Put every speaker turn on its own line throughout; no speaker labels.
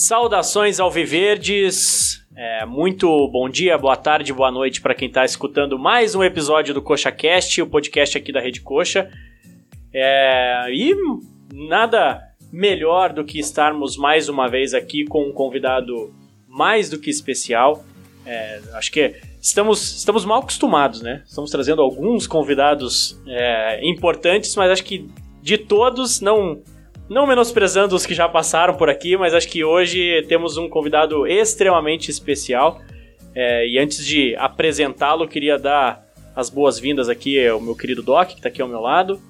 Saudações alviverdes, é, muito bom dia, boa tarde, boa noite para quem está escutando mais um episódio do Coxa Cast, o podcast aqui da Rede Coxa. É, e nada melhor do que estarmos mais uma vez aqui com um convidado mais do que especial. É, acho que estamos, estamos mal acostumados, né? Estamos trazendo alguns convidados é, importantes, mas acho que de todos, não, não menosprezando os que já passaram por aqui, mas acho que hoje temos um convidado extremamente especial. É, e antes de apresentá-lo, queria dar as boas-vindas aqui ao meu querido Doc, que está aqui ao meu lado.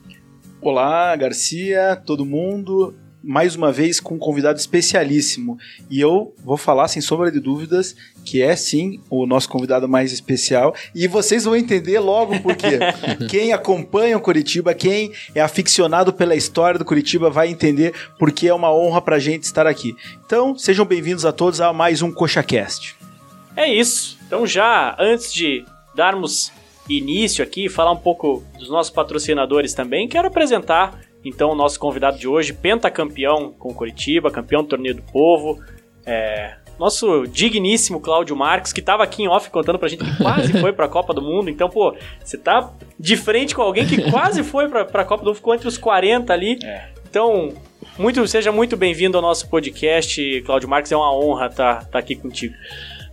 Olá, Garcia, todo mundo mais uma vez com um convidado especialíssimo. E eu vou falar, sem sombra de dúvidas, que é sim o nosso convidado mais especial. E vocês vão entender logo por quê. quem acompanha o Curitiba, quem é aficionado pela história do Curitiba, vai entender porque é uma honra pra gente estar aqui. Então, sejam bem-vindos a todos a mais um CoxaCast.
É isso. Então, já antes de darmos início aqui, falar um pouco dos nossos patrocinadores também, quero apresentar então, o nosso convidado de hoje, pentacampeão com Curitiba, campeão do Torneio do Povo, é, nosso digníssimo Cláudio Marques, que estava aqui em off contando pra gente que quase foi pra Copa do Mundo. Então, pô, você tá de frente com alguém que quase foi pra, pra Copa do Mundo, ficou entre os 40 ali. É. Então, muito, seja muito bem-vindo ao nosso podcast, Cláudio Marques. É uma honra estar tá, tá aqui contigo.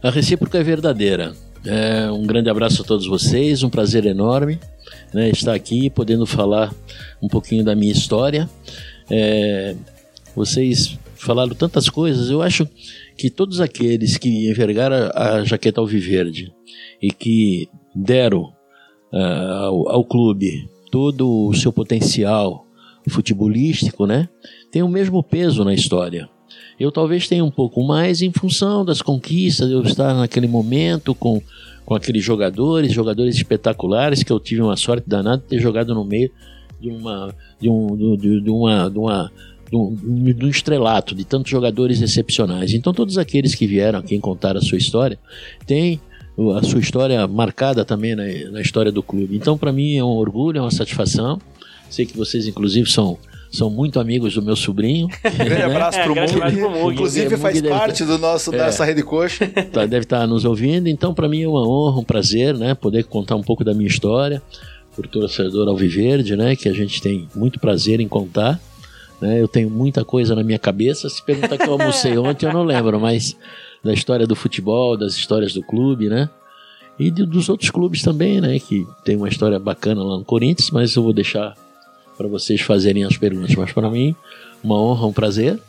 A recíproca é verdadeira. É, um grande abraço a todos vocês, um prazer enorme né, estar aqui podendo falar um pouquinho da minha história. É, vocês falaram tantas coisas, eu acho que todos aqueles que envergaram a jaqueta alviverde e que deram uh, ao, ao, clube todo o seu potencial futebolístico, né, tem o mesmo peso na história. Eu talvez tenha um pouco mais em função das conquistas, eu estar naquele momento com com aqueles jogadores, jogadores espetaculares que eu tive uma sorte danada de ter jogado no meio de uma de um de, de uma de uma de um, estrelato de tantos jogadores excepcionais. Então todos aqueles que vieram aqui contar a sua história têm a sua história marcada também na, na história do clube. Então para mim é um orgulho, é uma satisfação. Sei que vocês inclusive são são muito amigos do meu sobrinho.
Grande né? abraço pro é, Mug. Inclusive é, faz parte do nosso, é, dessa rede coxa.
Tá, deve estar tá nos ouvindo. Então, para mim é uma honra, um prazer, né? Poder contar um pouco da minha história por torcedor Alviverde, né? Que a gente tem muito prazer em contar. Né? Eu tenho muita coisa na minha cabeça. Se perguntar que eu almocei ontem, eu não lembro, mas da história do futebol, das histórias do clube, né? E de, dos outros clubes também, né? Que tem uma história bacana lá no Corinthians, mas eu vou deixar para vocês fazerem as perguntas. Mas para mim, uma honra, um prazer.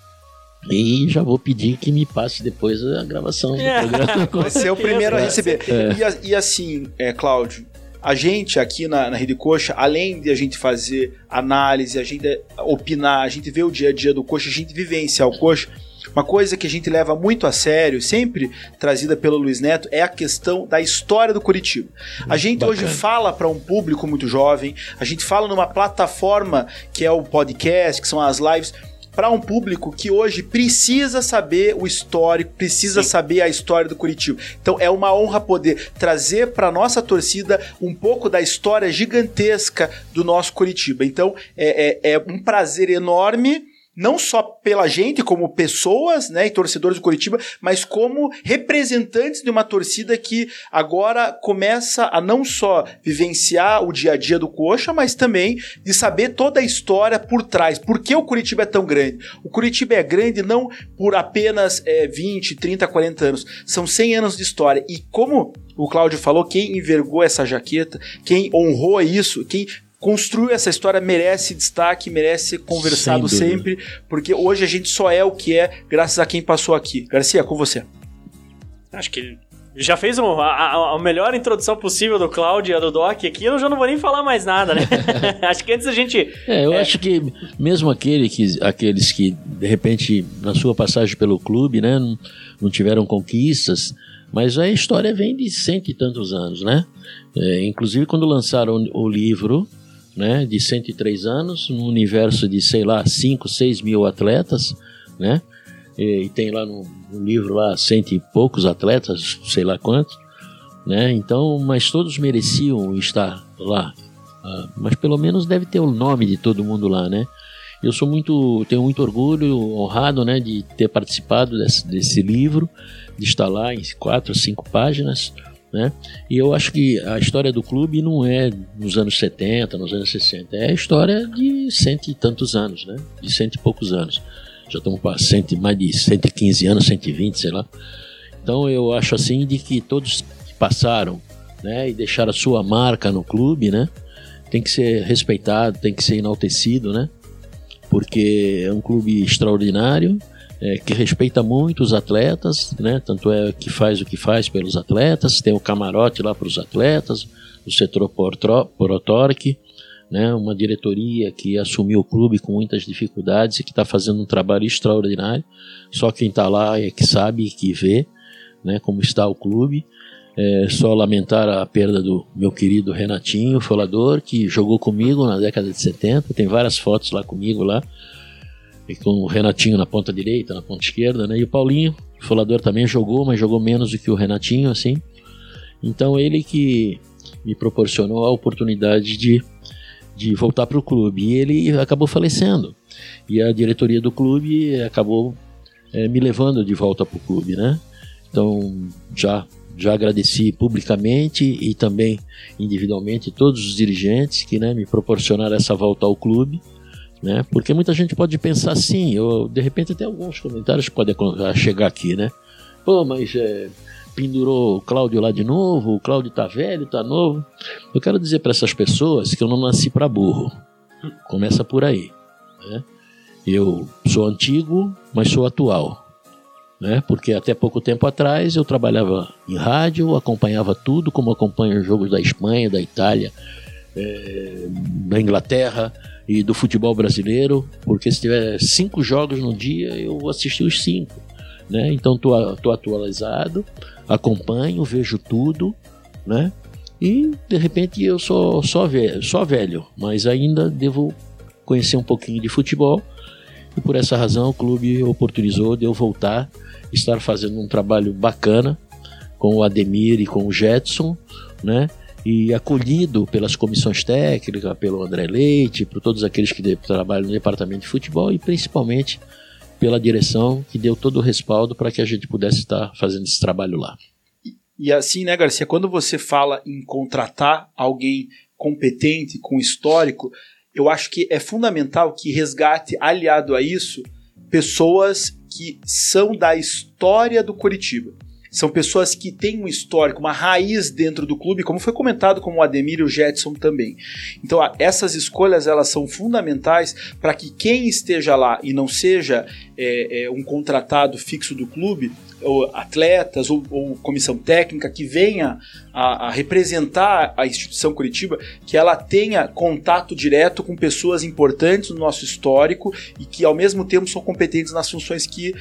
E já vou pedir que me passe depois a gravação é. do programa.
Vai ser o primeiro a receber. É. E, e, assim, é, Cláudio, a gente aqui na, na Rede Coxa, além de a gente fazer análise, a gente opinar, a gente ver o dia a dia do Coxa, a gente vivenciar o Coxa uma coisa que a gente leva muito a sério, sempre trazida pelo Luiz Neto, é a questão da história do Curitiba. A gente Bacana. hoje fala para um público muito jovem, a gente fala numa plataforma que é o podcast, que são as lives, para um público que hoje precisa saber o histórico, precisa Sim. saber a história do Curitiba. Então é uma honra poder trazer para nossa torcida um pouco da história gigantesca do nosso Curitiba. Então é, é, é um prazer enorme não só pela gente como pessoas, né, e torcedores do Curitiba, mas como representantes de uma torcida que agora começa a não só vivenciar o dia a dia do Coxa, mas também de saber toda a história por trás. Por que o Curitiba é tão grande? O Curitiba é grande não por apenas é, 20, 30, 40 anos, são 100 anos de história. E como o Cláudio falou, quem envergou essa jaqueta, quem honrou isso, quem construiu essa história merece destaque, merece ser conversado sempre, porque hoje a gente só é o que é graças a quem passou aqui. Garcia, com você.
Acho que já fez um, a, a, melhor introdução possível do Cláudio e do Doc aqui, eu já não vou nem falar mais nada, né? acho que antes a gente.
É, eu é... acho que mesmo aquele que, aqueles que, de repente, na sua passagem pelo clube, né, não, não tiveram conquistas, mas a história vem de cento e tantos anos, né? É, inclusive, quando lançaram o livro, né, de 103 anos, num universo de, sei lá, 5, 6 mil atletas, né? E, e tem lá no, no, livro lá cento e poucos atletas, sei lá quantos, né? Então, mas todos mereciam estar lá. Ah, mas pelo menos deve ter o nome de todo mundo lá, né? Eu sou muito, tenho muito orgulho, honrado, né, de ter participado desse, desse livro, de estar lá em quatro, cinco páginas, né? E eu acho que a história do clube não é nos anos 70, nos anos 60, é a história de cento e tantos anos, né? De cento e poucos anos. Já estamos para cento, mais de 115 anos, 120, sei lá. Então eu acho assim de que todos que passaram, né, e deixaram a sua marca no clube, né? Tem que ser respeitado, tem que ser enaltecido, né? Porque é um clube extraordinário, é, que respeita muito os atletas, né? Tanto é que faz o que faz pelos atletas, tem o camarote lá para os atletas, o setor Porotorque, né? Uma diretoria que assumiu o clube com muitas dificuldades e que está fazendo um trabalho extraordinário. Só quem está lá é que sabe, que vê, né? Como está o clube. É só lamentar a perda do meu querido Renatinho, folador, que jogou comigo na década de 70. Tem várias fotos lá comigo lá e com o Renatinho na ponta direita, na ponta esquerda, né? E o Paulinho, o Folador também jogou, mas jogou menos do que o Renatinho, assim. Então ele que me proporcionou a oportunidade de, de voltar para o clube. E ele acabou falecendo. E a diretoria do clube acabou é, me levando de volta para o clube, né? Então já já agradeci publicamente e também individualmente todos os dirigentes que né, me proporcionaram essa volta ao clube né? Porque muita gente pode pensar assim, ou de repente até alguns comentários podem chegar aqui, né? Pô, mas é, pendurou o Cláudio lá de novo, o Cláudio tá velho, tá novo. Eu quero dizer para essas pessoas que eu não nasci para burro. Começa por aí, né? Eu sou antigo, mas sou atual. Né? Porque até pouco tempo atrás eu trabalhava em rádio, acompanhava tudo, como acompanho os jogos da Espanha, da Itália, é, da Inglaterra, e do futebol brasileiro, porque se tiver cinco jogos no dia, eu vou assistir os cinco. Né? Então tô, tô atualizado, acompanho, vejo tudo, né? E de repente eu sou só velho, só velho, mas ainda devo conhecer um pouquinho de futebol. E por essa razão o clube oportunizou de eu voltar, estar fazendo um trabalho bacana com o Ademir e com o Jetson, né? E acolhido pelas comissões técnicas, pelo André Leite, por todos aqueles que trabalham no departamento de futebol e principalmente pela direção que deu todo o respaldo para que a gente pudesse estar fazendo esse trabalho lá.
E, assim, né, Garcia, quando você fala em contratar alguém competente, com histórico, eu acho que é fundamental que resgate, aliado a isso, pessoas que são da história do Curitiba. São pessoas que têm um histórico, uma raiz dentro do clube, como foi comentado com o Ademir e o Jetson também. Então, essas escolhas elas são fundamentais para que quem esteja lá e não seja é, é, um contratado fixo do clube, ou atletas ou, ou, comissão técnica que venha a, a, representar a instituição Curitiba, que ela tenha contato direto com pessoas importantes no nosso histórico e que ao mesmo tempo são competentes nas funções que,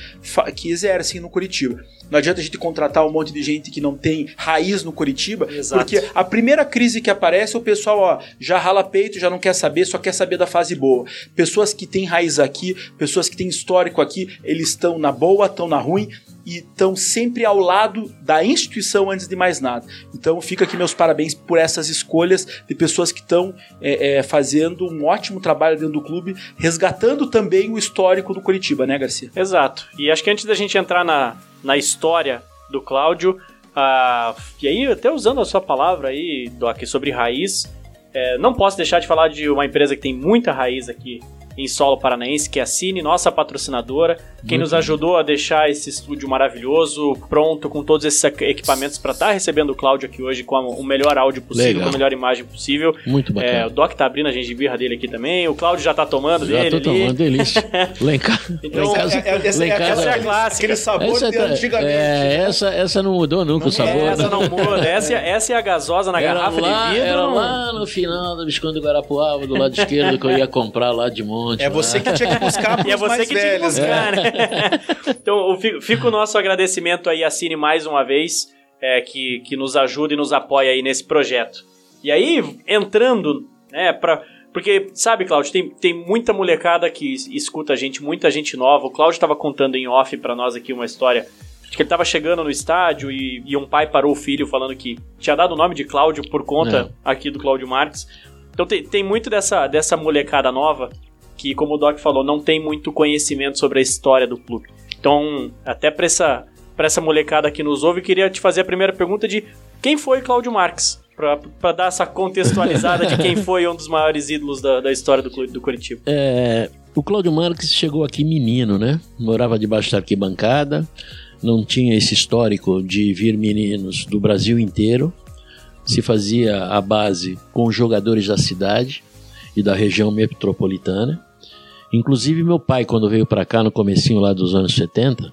que exercem no Curitiba. Não adianta a gente contratar um monte de gente que não tem raiz no Curitiba, Exato. porque a primeira crise que aparece, o pessoal ó, já rala peito, já não quer saber, só quer saber da fase boa. Pessoas que têm raiz aqui, pessoas que têm histórico aqui, eles estão na boa, estão na ruim, e estão sempre ao lado da instituição antes de mais nada. Então fica aqui meus parabéns por essas escolhas de pessoas que estão é, é, fazendo um ótimo trabalho dentro do clube, resgatando também o histórico do Curitiba, né, Garcia?
Exato. E acho que antes da gente entrar na, na história do Cláudio, uh, e aí até usando a sua palavra aí, Doc, sobre raiz, é, não posso deixar de falar de uma empresa que tem muita raiz aqui em solo paranaense, que é a Cine, nossa patrocinadora, quem Muito nos ajudou a deixar esse estúdio maravilhoso, pronto, com todos esses equipamentos para estar tá recebendo o Cláudio aqui hoje com o melhor áudio possível, Legal. com a melhor imagem possível.
Muito bacana.
É, o Doc tá abrindo a gengibirra dele aqui também, o Cláudio já tá tomando
já
dele.
Já tô ali. tomando, delícia. lá em casa.
Então, lá em casa, é, é, essa, lá em casa, essa é a clássica.
Aquele sabor essa de tá- antigamente.
É, essa, essa não mudou nunca não, o sabor.
Essa não muda, essa, é, essa é a gasosa na
era
garrafa
lá,
de vidro.
Era lá no final do Visconde do Guarapuava, do lado esquerdo, que eu ia comprar lá de monte.
É lá. você que tinha que buscar pros
E é você
mais
que
velhos,
tinha que buscar, né? então, fica o nosso agradecimento aí a Cine mais uma vez, é, que, que nos ajuda e nos apoia aí nesse projeto. E aí, entrando, né, pra, porque, sabe, Cláudio, tem, tem muita molecada que escuta a gente, muita gente nova. O Cláudio estava contando em off para nós aqui uma história de que ele estava chegando no estádio e, e, um pai parou o filho falando que tinha dado o nome de Cláudio por conta é. aqui do Cláudio Marques. Então tem, tem muito dessa, dessa molecada nova que, como o Doc falou, não tem muito conhecimento sobre a história do clube. Então, até para essa, essa molecada que nos ouve, queria te fazer a primeira pergunta de quem foi Cláudio Marques? Para dar essa contextualizada de quem foi um dos maiores ídolos da, da história do clube do Curitiba.
É, o Cláudio Marques chegou aqui menino, né? Morava debaixo da arquibancada, não tinha esse histórico de vir meninos do Brasil inteiro. Se fazia a base com jogadores da cidade e da região metropolitana. Inclusive meu pai, quando veio para cá no comecinho lá dos anos 70,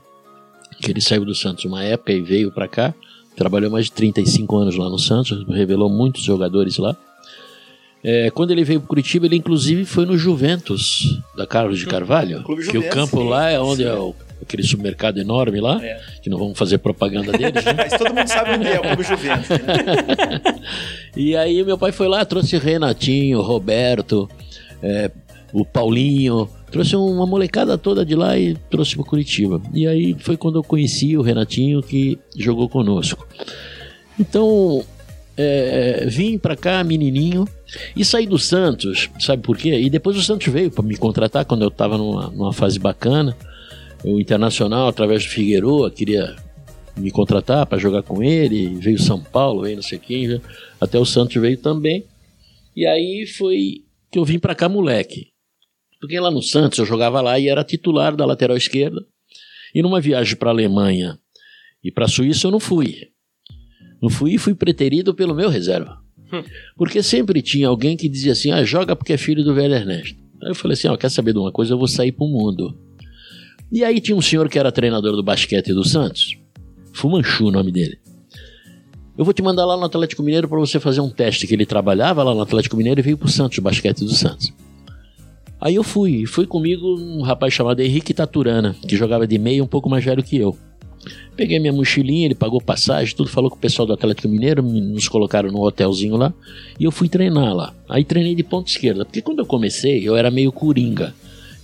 que ele saiu do Santos uma época e veio para cá, trabalhou mais de 35 anos lá no Santos, revelou muitos jogadores lá. É, quando ele veio para Curitiba, ele inclusive foi no Juventus, da Carlos de Carvalho, Clube que Juventus, o campo sim, lá é onde sim. é o, aquele supermercado enorme lá, é. que não vamos fazer propaganda deles. Né?
Mas todo mundo sabe onde é o Clube Juventus. Né?
e aí meu pai foi lá, trouxe Renatinho, Roberto, é, o Paulinho, trouxe uma molecada toda de lá e trouxe para Curitiba. E aí foi quando eu conheci o Renatinho que jogou conosco. Então, é, vim para cá, menininho, e saí do Santos, sabe por quê? E depois o Santos veio para me contratar quando eu estava numa, numa, fase bacana. O Internacional, através do Figueroa, queria me contratar para jogar com ele. Veio São Paulo, veio não sei quem, até o Santos veio também. E aí foi que eu vim para cá, moleque. Porque lá no Santos eu jogava lá e era titular da lateral esquerda. E numa viagem para a Alemanha e para a Suíça eu não fui. Não fui e fui preterido pelo meu reserva. Hum. Porque sempre tinha alguém que dizia assim: ah, joga porque é filho do velho Ernesto. Aí eu falei assim: ó, quer saber de uma coisa? Eu vou sair pro mundo. E aí tinha um senhor que era treinador do basquete do Santos, Fumanchu o nome dele. Eu vou te mandar lá no Atlético Mineiro para você fazer um teste que ele trabalhava lá no Atlético Mineiro e veio pro Santos, basquete do Santos. Aí eu fui, fui comigo um rapaz chamado Henrique Taturana, que jogava de meio um pouco mais velho que eu. Peguei minha mochilinha, ele pagou passagem, tudo, falou com o pessoal do Atlético Mineiro, nos colocaram num hotelzinho lá, e eu fui treinar lá. Aí treinei de ponta esquerda, porque quando eu comecei, eu era meio coringa.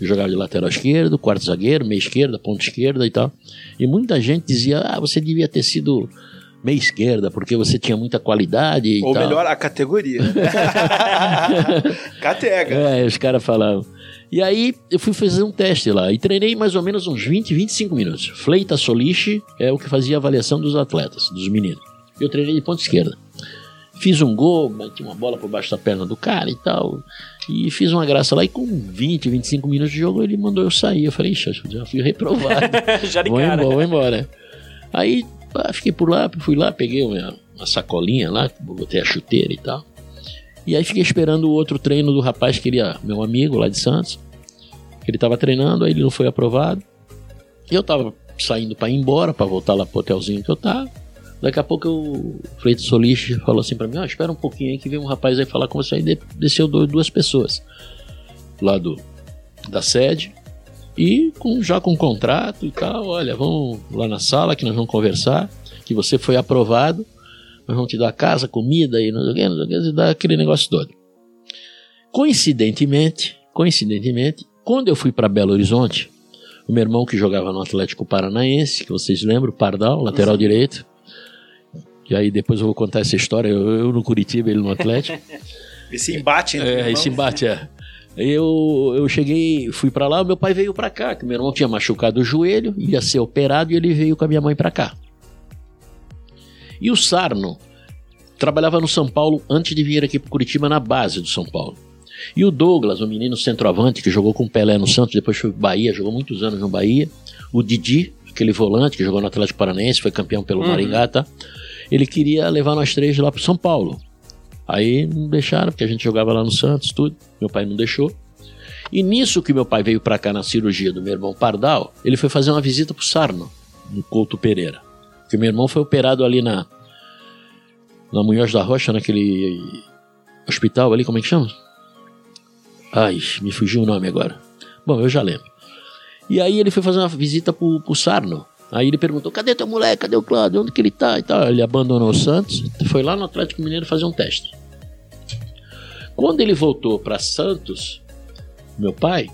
Eu jogava de lateral esquerdo, quarto zagueiro, meia esquerda, ponta esquerda e tal. E muita gente dizia, ah, você devia ter sido meia esquerda, porque você tinha muita qualidade
Ou
tal.
melhor, a categoria. Catega.
É, os caras falavam. E aí eu fui fazer um teste lá e treinei mais ou menos uns 20, 25 minutos. Fleita Soliche é o que fazia a avaliação dos atletas, dos meninos. Eu treinei de ponta esquerda. Fiz um gol, bati uma bola por baixo da perna do cara e tal. E fiz uma graça lá e com 20, 25 minutos de jogo ele mandou eu sair. Eu falei, ixi, já fui reprovado.
já de
vou
cara.
Embora, vou embora. Aí ah, fiquei por lá, fui lá, peguei uma, uma sacolinha lá, botei a chuteira e tal. E aí fiquei esperando o outro treino do rapaz que ele, meu amigo lá de Santos. Ele estava treinando, aí ele não foi aprovado. Eu estava saindo para ir embora, para voltar lá pro hotelzinho que eu tava. Daqui a pouco o Freito Solis falou assim para mim: oh, espera um pouquinho aí que vem um rapaz aí falar com você. Aí desceu duas pessoas lá do, da sede e com, já com contrato e tal. Olha, vamos lá na sala que nós vamos conversar. Que você foi aprovado nós vamos te dar casa, comida e não sei o que, não sei o que, e dar aquele negócio todo. Coincidentemente, coincidentemente, quando eu fui para Belo Horizonte, o meu irmão que jogava no Atlético Paranaense, que vocês lembram, Pardal, lateral direito, e aí depois eu vou contar essa história, eu, eu no Curitiba, ele no Atlético.
esse embate,
né? É, esse embate, é. Eu, eu cheguei, fui para lá, meu pai veio para cá, que meu irmão tinha machucado o joelho, ia ser operado e ele veio com a minha mãe para cá. E o Sarno trabalhava no São Paulo antes de vir aqui para Curitiba na base do São Paulo. E o Douglas, o menino centroavante que jogou com o Pelé no Santos, depois foi Bahia, jogou muitos anos no Bahia. O Didi, aquele volante que jogou no Atlético Paranaense, foi campeão pelo uhum. Maringá, tá? Ele queria levar nós três lá para São Paulo. Aí não deixaram, porque a gente jogava lá no Santos, tudo. Meu pai não deixou. E nisso que meu pai veio para cá na cirurgia do meu irmão Pardal, ele foi fazer uma visita pro Sarno, no Couto Pereira. Porque meu irmão foi operado ali na. Na Munhoz da Rocha, naquele hospital ali, como é que chama? Ai, me fugiu o nome agora. Bom, eu já lembro. E aí ele foi fazer uma visita pro, pro Sarno. Aí ele perguntou: cadê teu moleque? Cadê o Cláudio? Onde que ele tá? E tal. Ele abandonou o Santos, foi lá no Atlético Mineiro fazer um teste. Quando ele voltou para Santos, meu pai,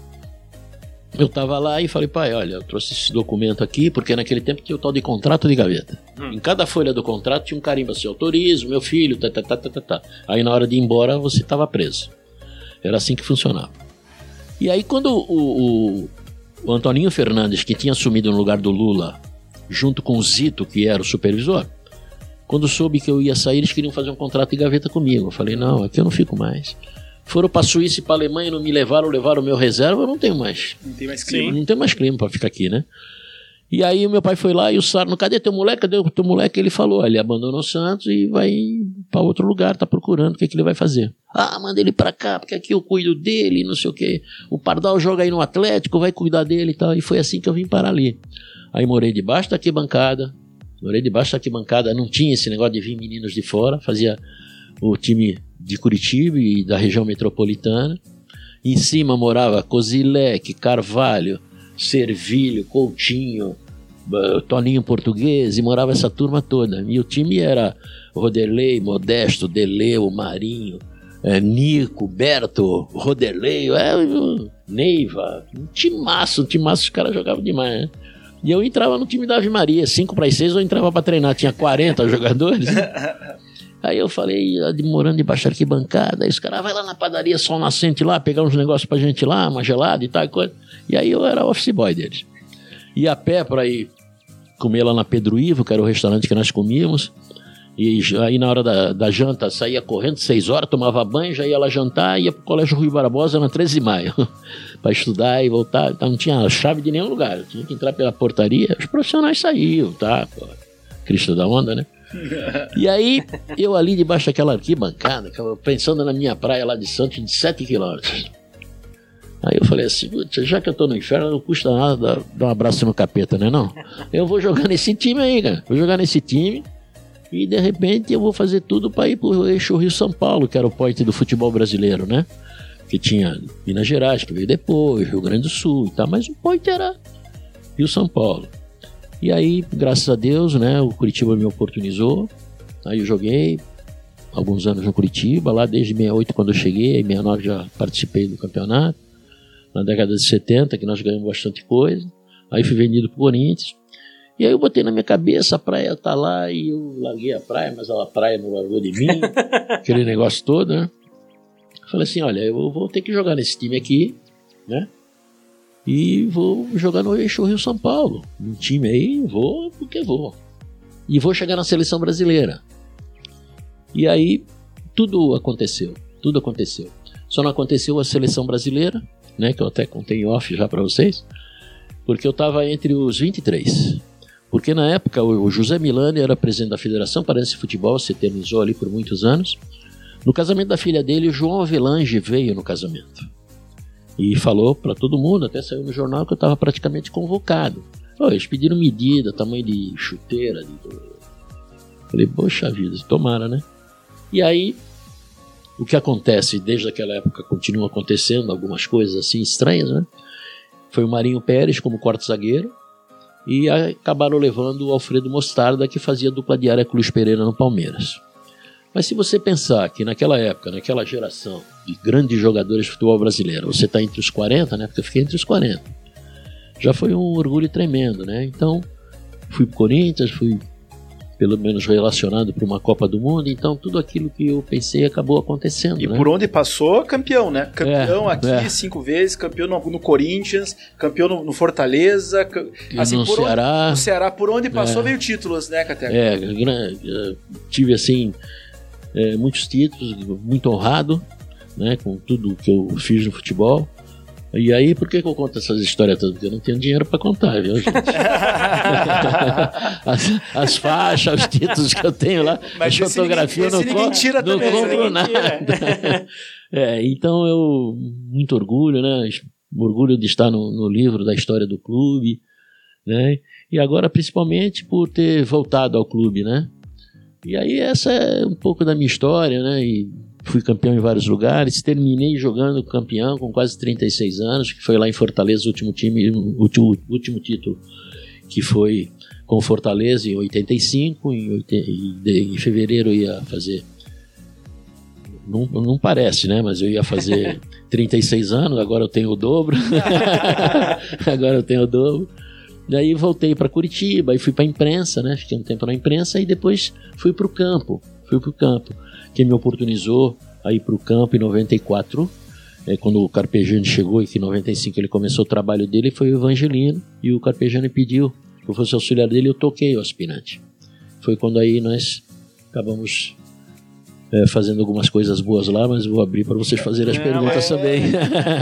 eu tava lá e falei, pai, olha, eu trouxe esse documento aqui, porque naquele tempo tinha o tal de contrato de gaveta. Hum. Em cada folha do contrato tinha um carimbo assim, autorizo, meu filho, tá, tá, tá, tá, tá, tá. Aí na hora de ir embora você tava preso. Era assim que funcionava. E aí quando o, o, o Antoninho Fernandes, que tinha assumido no lugar do Lula, junto com o Zito, que era o supervisor, quando soube que eu ia sair, eles queriam fazer um contrato de gaveta comigo. Eu falei, não, aqui eu não fico mais. Foram para Suíça e para Alemanha, não me levaram, levaram o meu reserva, eu não tenho mais.
Não tem mais clima.
Não tem mais clima para ficar aqui, né? E aí o meu pai foi lá e o Sarno, cadê teu moleque? Cadê o teu moleque? Ele falou, ele abandonou o Santos e vai para outro lugar, tá procurando o que, que ele vai fazer. Ah, manda ele para cá, porque aqui eu cuido dele, não sei o que. O Pardal joga aí no Atlético, vai cuidar dele e tal. E foi assim que eu vim parar ali. Aí morei debaixo da arquibancada, morei debaixo da arquibancada, não tinha esse negócio de vir meninos de fora, fazia o time de Curitiba e da região metropolitana. Em cima morava Cozilec, Carvalho, Servilho, Coutinho, Toninho Português, e morava essa turma toda. E o time era Roderley, Modesto, Deleu, Marinho, é, Nico, Berto, Roderley, é, Neiva, um timaço, um timaço, os caras jogavam demais, né? E eu entrava no time da Ave Maria, 5 para 6 eu entrava para treinar, tinha 40 jogadores. Aí eu falei, morando debaixo da arquibancada, aí os caras, ah, vai lá na padaria Sol Nascente lá, pegar uns negócios pra gente lá, uma gelada e tal e coisa. E aí eu era office boy deles. Ia a pé pra ir comer lá na Pedro Ivo, que era o restaurante que nós comíamos. E aí na hora da, da janta saía correndo, seis horas, tomava banho, já ia lá jantar, ia pro Colégio Rui Barbosa na 13 de maio, para estudar e voltar. Então não tinha chave de nenhum lugar, tinha que entrar pela portaria, os profissionais saíam, tá? Cristo da onda, né? E aí, eu ali debaixo daquela arquibancada, pensando na minha praia lá de Santos, de 7 quilômetros. Aí eu falei assim, já que eu tô no inferno, não custa nada dar um abraço no capeta, né não? Eu vou jogar nesse time aí, cara. Vou jogar nesse time e de repente eu vou fazer tudo para ir pro eixo Rio-São Paulo, que era o point do futebol brasileiro, né? Que tinha Minas Gerais, que veio depois, Rio Grande do Sul e tal, mas o point era Rio-São Paulo. E aí, graças a Deus, né, o Curitiba me oportunizou. Aí eu joguei alguns anos no Curitiba, lá desde 68 quando eu cheguei, em 69 já participei do campeonato. Na década de 70, que nós ganhamos bastante coisa. Aí fui vendido pro Corinthians. E aí eu botei na minha cabeça, a praia tá lá, e eu larguei a praia, mas a praia não largou de mim, aquele negócio todo, né? falei assim, olha, eu vou ter que jogar nesse time aqui, né? E vou jogar no Eixo Rio São Paulo. Um time aí, vou porque vou. E vou chegar na seleção brasileira. E aí tudo aconteceu. Tudo aconteceu. Só não aconteceu a seleção brasileira, né, que eu até contei off já para vocês, porque eu estava entre os 23. Porque na época o José Milani era presidente da Federação Paraense de Futebol, se eternizou ali por muitos anos. No casamento da filha dele, o João Avelange veio no casamento e falou para todo mundo, até saiu no jornal que eu estava praticamente convocado. Oh, eles pediram medida, tamanho de chuteira. De... Falei, poxa vida, tomara, né? E aí, o que acontece desde aquela época continua acontecendo, algumas coisas assim estranhas, né? Foi o Marinho Pérez como quarto zagueiro e acabaram levando o Alfredo Mostarda, que fazia dupla diária com o Luiz Pereira no Palmeiras. Mas se você pensar que naquela época, naquela geração de grandes jogadores de futebol brasileiro, você está entre os 40, né? Porque eu fiquei entre os 40. Já foi um orgulho tremendo, né? Então, fui para Corinthians, fui pelo menos relacionado para uma Copa do Mundo, então tudo aquilo que eu pensei acabou acontecendo.
E
né?
por onde passou, campeão, né? Campeão é, aqui é. cinco vezes, campeão no, no Corinthians, campeão no, no Fortaleza,
assim, no Ceará.
Onde, no Ceará, por onde passou é. veio títulos, né, Cateca?
É, tive assim é, muitos títulos, muito honrado né, com tudo que eu fiz no futebol. E aí, por que, que eu conto essas histórias todas? Porque eu não tenho dinheiro para contar, viu, gente? as, as, faixas, os títulos que eu tenho lá, Mas a fotografia, ninguém, eu não, tira não também, compro nada. é, então, eu, muito orgulho, né? Orgulho de estar no, no livro da história do clube, né? E agora, principalmente, por ter voltado ao clube, né? E aí essa é um pouco da minha história, né? E fui campeão em vários lugares, terminei jogando campeão com quase 36 anos, que foi lá em Fortaleza o último time, o último, último título, que foi com Fortaleza em 85, em, em, fevereiro eu ia fazer não, não, parece, né? Mas eu ia fazer 36 anos, agora eu tenho o dobro. agora eu tenho o dobro. Daí voltei para Curitiba, aí fui para a imprensa, né? Fiquei um tempo na imprensa e depois fui para o campo. Fui para o campo. Quem me oportunizou a ir para o campo em 94 é, quando o Carpegiani chegou e que em 95 ele começou o trabalho dele, foi o Evangelino e o Carpegiani pediu que eu fosse auxiliar dele e eu toquei o aspirante. Foi quando aí nós acabamos é, fazendo algumas coisas boas lá, mas vou abrir para vocês fazerem as perguntas é, também.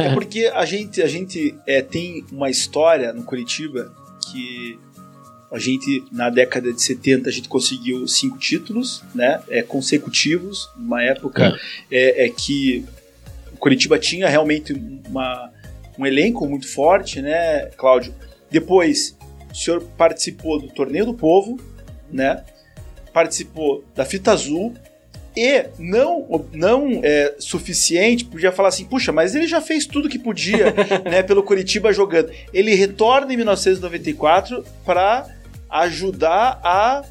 É porque a gente, a gente é, tem uma história no Curitiba que a gente, na década de 70, a gente conseguiu cinco títulos né, é, consecutivos, uma época é. é, é que o Curitiba tinha realmente uma, um elenco muito forte, né, Cláudio? Depois, o senhor participou do Torneio do Povo, né? Participou da Fita Azul, e não, não é suficiente, podia falar assim, puxa, mas ele já fez tudo que podia, né, pelo Curitiba jogando. Ele retorna em 1994 para ajudar a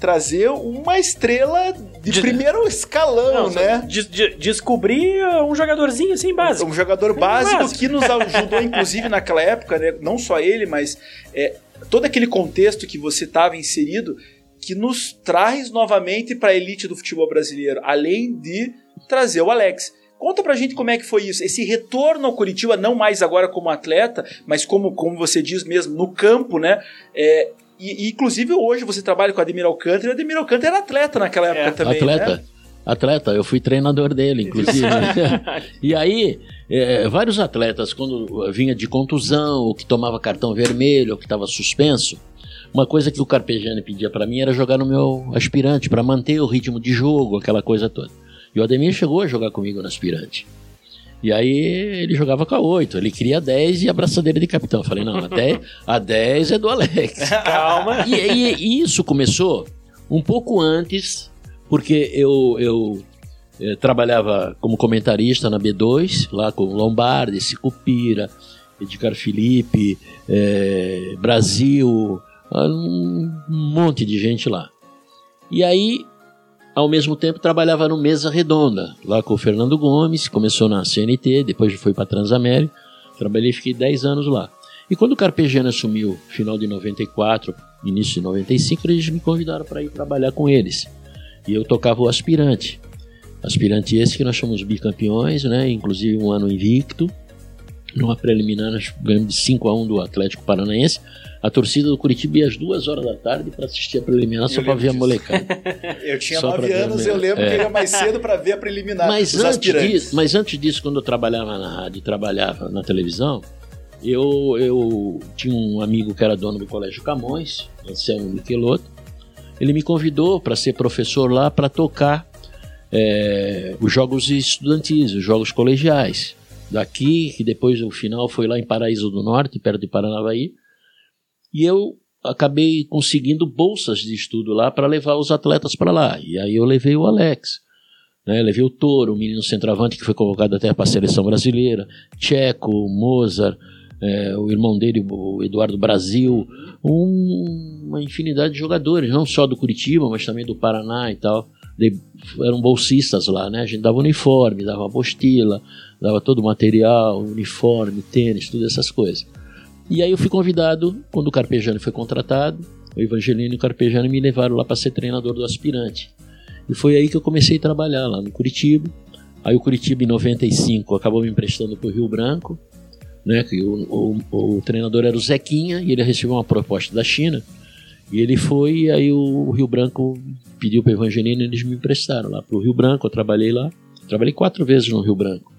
trazer uma estrela de, de primeiro escalão, não, né?
De, de, descobrir um jogadorzinho assim básico.
Um jogador básico, básico, que nos ajudou, inclusive, naquela época, né? Não só ele, mas é, todo aquele contexto que você estava inserido que nos traz novamente para a elite do futebol brasileiro, além de trazer o Alex. Conta pra gente como é que foi isso, esse retorno ao Curitiba, não mais agora como atleta, mas como, como você diz mesmo, no campo, né? É, e, e, inclusive hoje você trabalha com o Ademir Alcântara, e o Ademir Alcântara era atleta naquela época é. também,
Atleta. Né? Atleta, eu fui treinador dele, inclusive. e aí, é, vários atletas, quando vinha de contusão, ou que tomava cartão vermelho, ou que estava suspenso, uma coisa que o Carpegiani pedia para mim era jogar no meu aspirante, para manter o ritmo de jogo, aquela coisa toda. E o Ademir chegou a jogar comigo no aspirante. E aí ele jogava com a 8, ele queria 10 e a braçadeira de capitão. Eu falei, não, a 10, a 10 é do Alex. Calma. E, e, e, isso começou um pouco antes, porque eu, eu, eu, eh, trabalhava como comentarista na B2, lá com Lombardi, Sicupira, Edgar Felipe, é, Brasil, um monte de gente lá. E aí, ao mesmo tempo, trabalhava no Mesa Redonda, lá com o Fernando Gomes, começou na CNT, depois foi para Transamérica, trabalhei fiquei 10 anos lá. E quando o Carpegiani assumiu, final de 94, início de 95, eles me convidaram para ir trabalhar com eles. E eu tocava o aspirante. Aspirante esse que nós somos bicampeões, né? inclusive um ano invicto. Numa preliminar, nós ganhamos de 5 a 1 do Atlético Paranaense a torcida do Curitiba ia às duas horas da tarde para assistir a preliminar só para ver a molecada.
eu tinha só nove anos, eu lembro é. que ia mais cedo para ver a preliminar.
Mas antes, disso, mas antes disso, quando eu trabalhava na rádio e trabalhava na televisão, eu, eu tinha um amigo que era dono do Colégio Camões, Anselmo Michelotto. Ele me convidou para ser professor lá para tocar é, os jogos estudantis, os jogos colegiais. Daqui, que depois o final foi lá em Paraíso do Norte, perto de Paranavaí. E eu acabei conseguindo bolsas de estudo lá para levar os atletas para lá. E aí eu levei o Alex. Né? Levei o Toro, o menino centroavante que foi convocado até para a seleção brasileira, Tcheco, Mozart, é, o irmão dele, o Eduardo Brasil, um, uma infinidade de jogadores, não só do Curitiba, mas também do Paraná e tal. De, eram bolsistas lá, né? A gente dava uniforme, dava apostila, dava todo o material, uniforme, tênis, todas essas coisas. E aí eu fui convidado, quando o Carpegiani foi contratado, o Evangelino e o Carpegiani me levaram lá para ser treinador do aspirante. E foi aí que eu comecei a trabalhar lá no Curitiba. Aí o Curitiba em 95 acabou me emprestando para o Rio Branco, né? O, o, o, treinador era o Zequinha e ele recebeu uma proposta da China. E ele foi, e aí o Rio Branco pediu para o Evangelino e eles me emprestaram lá para o Rio Branco. Eu trabalhei lá, trabalhei quatro vezes no Rio Branco.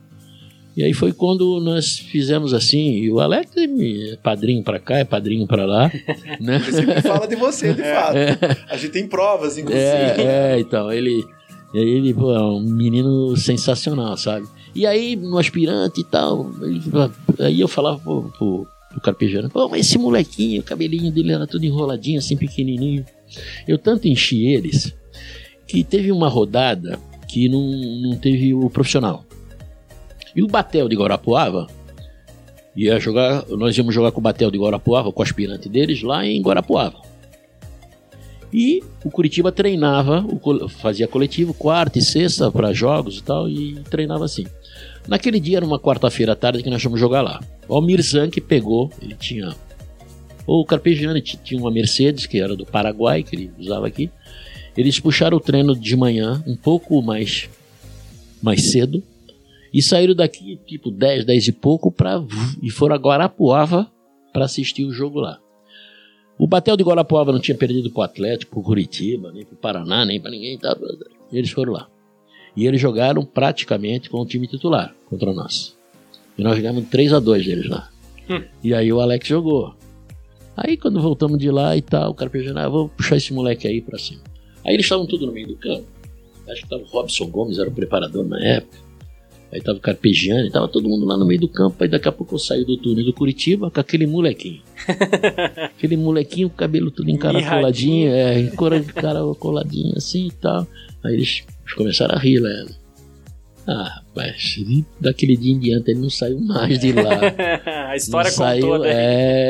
E aí foi quando nós fizemos assim, e o Alex é padrinho para cá, é padrinho para lá. né?
Ele sempre fala de você, de fato. É. A gente tem provas, inclusive.
É, é então, ele, ele pô, é um menino sensacional, sabe? E aí, no aspirante e tal, ele, aí eu falava pro, pro, pro Carpejano, pô, mas esse molequinho, o cabelinho dele era tudo enroladinho, assim, pequenininho. Eu tanto enchi eles, que teve uma rodada que não, não teve o profissional. E o Batel de Guarapuava ia jogar, nós íamos jogar com o Batel de Guarapuava, com o aspirante deles lá em Guarapuava. E o Curitiba treinava, fazia coletivo quarta e sexta para jogos e tal, e treinava assim. Naquele dia era uma quarta-feira à tarde que nós fomos jogar lá. O Almir Zanck pegou, ele tinha. O Carpegiani tinha uma Mercedes, que era do Paraguai, que ele usava aqui. Eles puxaram o treino de manhã, um pouco mais, mais cedo, E saíram daqui, tipo, 10, 10 e pouco, pra, e foram a Guarapuava para assistir o jogo lá. O Batel de Guarapuava não tinha perdido pro Atlético, pro Curitiba, nem pro Paraná, nem para ninguém. Tá, eles foram lá. E eles jogaram praticamente com o time titular contra nós. E nós jogamos 3 a 2 deles lá. Hum. E aí o Alex jogou. Aí quando voltamos de lá e tal, o cara pensou, ah, vou puxar esse moleque aí pra cima. Aí eles estavam tudo no meio do campo. Acho que tava o Robson Gomes, era o preparador na época. Aí tava o Carpegiani, tava todo mundo lá no meio do campo. Aí daqui a pouco eu saí do túnel do Curitiba com aquele molequinho. aquele molequinho, com o cabelo tudo encaracoladinho, é, encaracoladinho assim e tal. Aí eles começaram a rir, né? Ah, rapaz, daquele dia em diante ele não saiu mais de lá.
a história
não saiu,
né?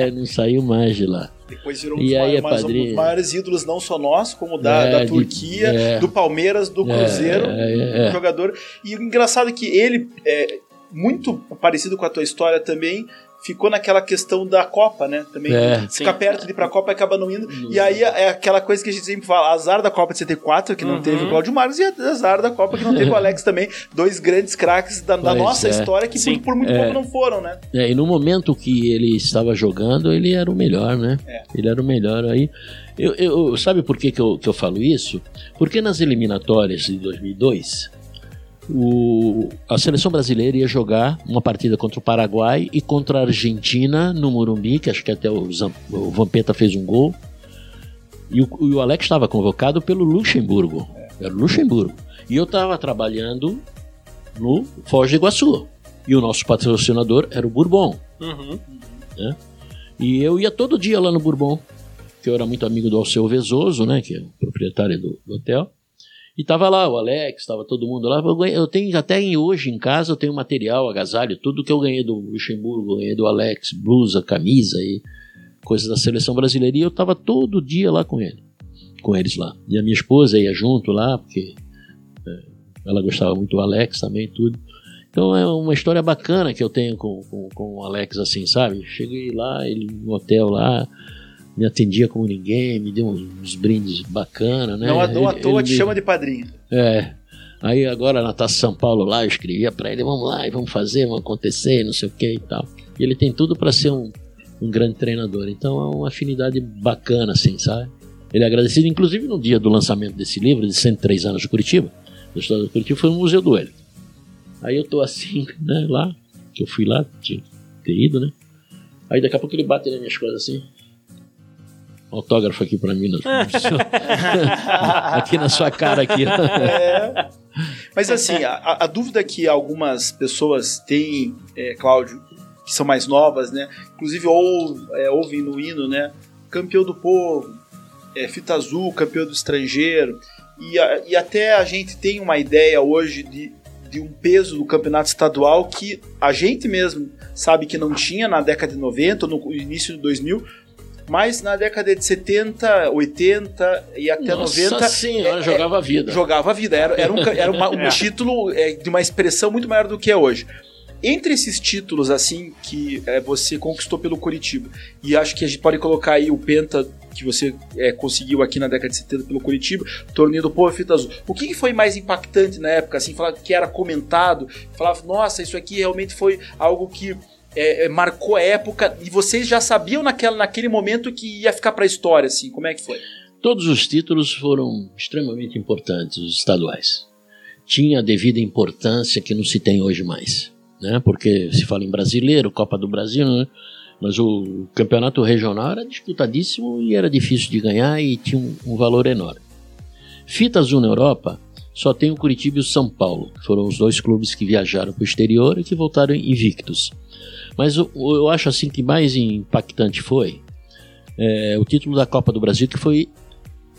É, não saiu mais de lá.
Depois virou um dos, maiores, mais, um dos maiores ídolos, não só nós, como da, é, da Turquia, de, é, do Palmeiras, do é, Cruzeiro, é, é, jogador. E o engraçado é que ele, é, muito parecido com a tua história também, ficou naquela questão da Copa, né? Também é, ficar perto de ir pra Copa e acaba não indo. Uhum. E aí é aquela coisa que a gente sempre fala: azar da Copa de 74, que não uhum. teve o Cláudio Marcos, e azar da Copa que não teve o Alex também. Dois grandes craques da, da nossa é. história que por, por, muito é. pouco não foram, né?
É, e no momento que ele estava jogando, ele era o melhor, né? É. Ele era o melhor aí. Eu, eu, sabe por que, que, eu, que eu falo isso? Porque nas eliminatórias de 2002 o, a seleção brasileira ia jogar uma partida contra o Paraguai e contra a Argentina no Morumbi, que acho que até o, o Vampeta fez um gol. E o, e o Alex estava convocado pelo Luxemburgo. Era o Luxemburgo. E eu estava trabalhando no Foz do Iguaçu. E o nosso patrocinador era o Bourbon. Uhum. Né? E eu ia todo dia lá no Bourbon, que eu era muito amigo do Alceu Vezoso, né, que é o proprietário do, do hotel. E tava lá o Alex, tava todo mundo lá. Eu, eu tenho até hoje em casa, eu tenho material, agasalho, tudo que eu ganhei do Luxemburgo, ganhei do Alex, blusa, camisa e coisas da seleção brasileira. E eu tava todo dia lá com ele, com eles lá. E a minha esposa ia junto lá, porque é, ela gostava muito do Alex também, tudo. Então é uma história bacana que eu tenho com, com, com o Alex, assim, sabe? Cheguei lá, ele no hotel lá, me atendia como ninguém, me deu uns, brindes bacana, né?
Não, à toa te me... chama de padrinho.
É. Aí agora na Taça São Paulo lá, eu escrevia para ele, vamos lá, vamos fazer, vamos acontecer, não sei o que e tal. E ele tem tudo para ser um, um grande treinador. Então é uma afinidade bacana, assim, sabe? Ele é agradecido, inclusive no dia do lançamento desse livro, de 103 anos de Curitiba, da história do Curitiba, foi no Museu do Hélio. Aí eu tô assim, né, lá, que eu fui lá, tinha ter ido, né? Aí daqui a pouco ele bate nas minhas coisas assim, autógrafo aqui para mim. aqui na sua cara aqui. É.
Mas assim, a, a, dúvida que algumas pessoas têm, é, Cláudio, que são mais novas, né? Inclusive ou, é, ouvem no hino, né? Campeão do povo, é, fita azul, campeão do estrangeiro. E, a, e até a gente tem uma ideia hoje de, de um peso do campeonato estadual que a gente mesmo sabe que não tinha na década de 90, no início de 2000, mas na década de 70, 80 e até
Nossa
90.
Sim, é, jogava a vida.
Jogava a vida. Era, era um, era uma, um é. título é, de uma expressão muito maior do que é hoje. Entre esses títulos, assim, que é, você conquistou pelo Curitiba, e acho que a gente pode colocar aí o Penta que você é, conseguiu aqui na década de 70 pelo Curitiba, Torneio do Povo Fita Azul. O que, que, foi mais impactante na época, assim, falar que era comentado, falava, nossa, isso aqui realmente foi algo que é, é, marcou a época e vocês já sabiam naquela, naquele momento que ia ficar para a história, assim? Como é que foi?
Todos os títulos foram extremamente importantes, os estaduais. Tinha a devida importância que não se tem hoje mais, né? Porque se fala em brasileiro, Copa do Brasil, né? mas o campeonato regional era disputadíssimo e era difícil de ganhar e tinha um, um valor enorme. Fita Azul na Europa só tem o Curitiba e o São Paulo, que foram os dois clubes que viajaram para o exterior e que voltaram invictos. Mas eu, eu acho assim que mais impactante foi é, o título da Copa do Brasil, que foi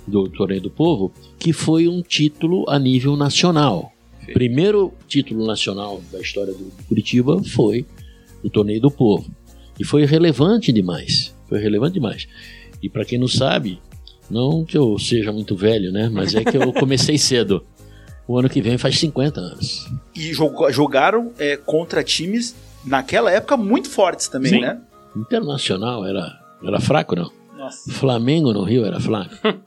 do Torneio do Povo, que foi um título a nível nacional. O primeiro título nacional da história do Curitiba foi o Torneio do Povo. E foi relevante demais. Foi relevante demais. E para quem não sabe, não que eu seja muito velho, né? Mas é que eu comecei cedo. O ano que vem faz 50 anos.
E jogaram é, contra times naquela época muito fortes também, Sim. né?
Internacional era, era fraco, não? Nossa. Flamengo no Rio era fraco.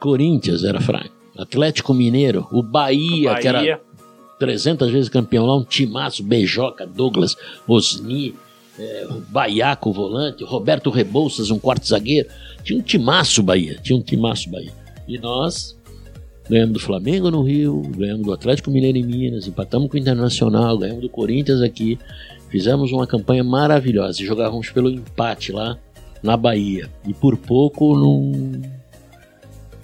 Corinthians era fraco. Atlético Mineiro, o Bahia, Bahia, que era 300 vezes campeão lá, um timaço, Beijoca, Douglas, Osni, é, Baiaco, volante, Roberto Rebouças, um quarto zagueiro. Tinha um timaço Bahia, tinha um timaço Bahia. E nós ganhamos do Flamengo no Rio, ganhamos do Atlético Mineiro em Minas, empatamos com o Internacional, ganhamos do Corinthians aqui. Fizemos uma campanha maravilhosa e jogávamos pelo empate lá na Bahia. E por pouco num...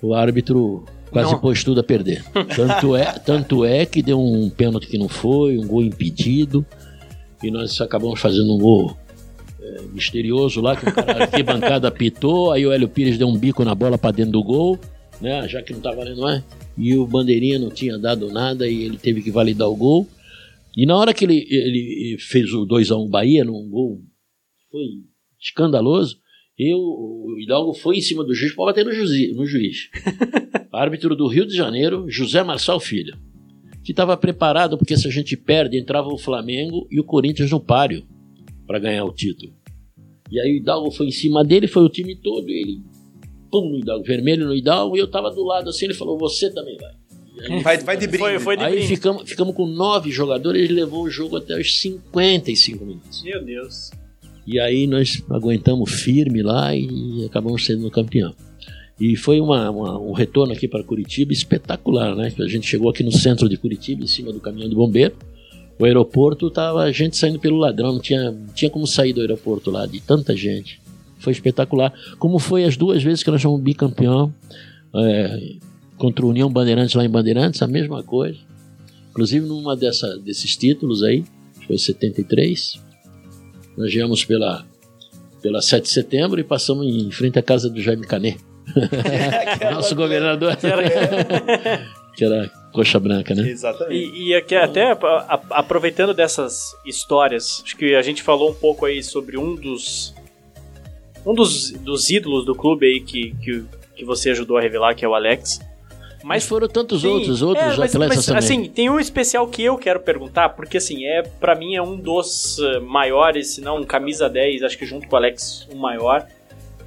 o árbitro quase não. pôs tudo a perder. Tanto é, tanto é que deu um pênalti que não foi, um gol impedido, e nós acabamos fazendo um gol é, misterioso lá, que o cara aqui bancada apitou, aí o Hélio Pires deu um bico na bola para dentro do gol, né, já que não estava valendo mais, e o Bandeirinha não tinha dado nada e ele teve que validar o gol. E na hora que ele, ele fez o 2x1 Bahia, num gol foi escandaloso, eu, o Hidalgo foi em cima do juiz para bater no, juiz. No juiz. Árbitro do Rio de Janeiro, José Marçal Filho, que estava preparado porque se a gente perde, entrava o Flamengo e o Corinthians no páreo para ganhar o título. E aí o Hidalgo foi em cima dele, foi o time todo, ele pum no Hidalgo, vermelho no Hidalgo, e eu estava do lado assim, ele falou, você também vai.
Aí, vai, vai de brinde. Foi,
foi de aí brinde. Ficamos, ficamos com nove jogadores, ele levou o jogo até os 55 minutos.
Meu Deus.
E aí nós aguentamos firme lá e acabamos sendo campeão. E foi uma, uma, um retorno aqui para Curitiba espetacular, né? A gente chegou aqui no centro de Curitiba, em cima do caminhão de bombeiro. O aeroporto tava a gente saindo pelo ladrão, não tinha, não tinha como sair do aeroporto lá, de tanta gente. Foi espetacular. Como foi as duas vezes que nós fomos bicampeão é, contra o União Bandeirantes lá em Bandeirantes, a mesma coisa. Inclusive numa dessa, desses títulos aí, foi 73, nós viemos pela, pela 7 de setembro e passamos em frente à casa do Jaime Canet. Nosso governador. que era coxa branca, né?
Exatamente. E, e aqui, até a, aproveitando dessas histórias, acho que a gente falou um pouco aí sobre um dos um dos, dos ídolos do clube aí que, que, que você ajudou a revelar, que é o Alex.
Mas foram tantos sim, outros, outros é, mas, atletas mas, também.
Assim, tem um especial que eu quero perguntar, porque assim, é para mim é um dos eh, maiores, se não camisa 10, acho que junto com o Alex, o um maior.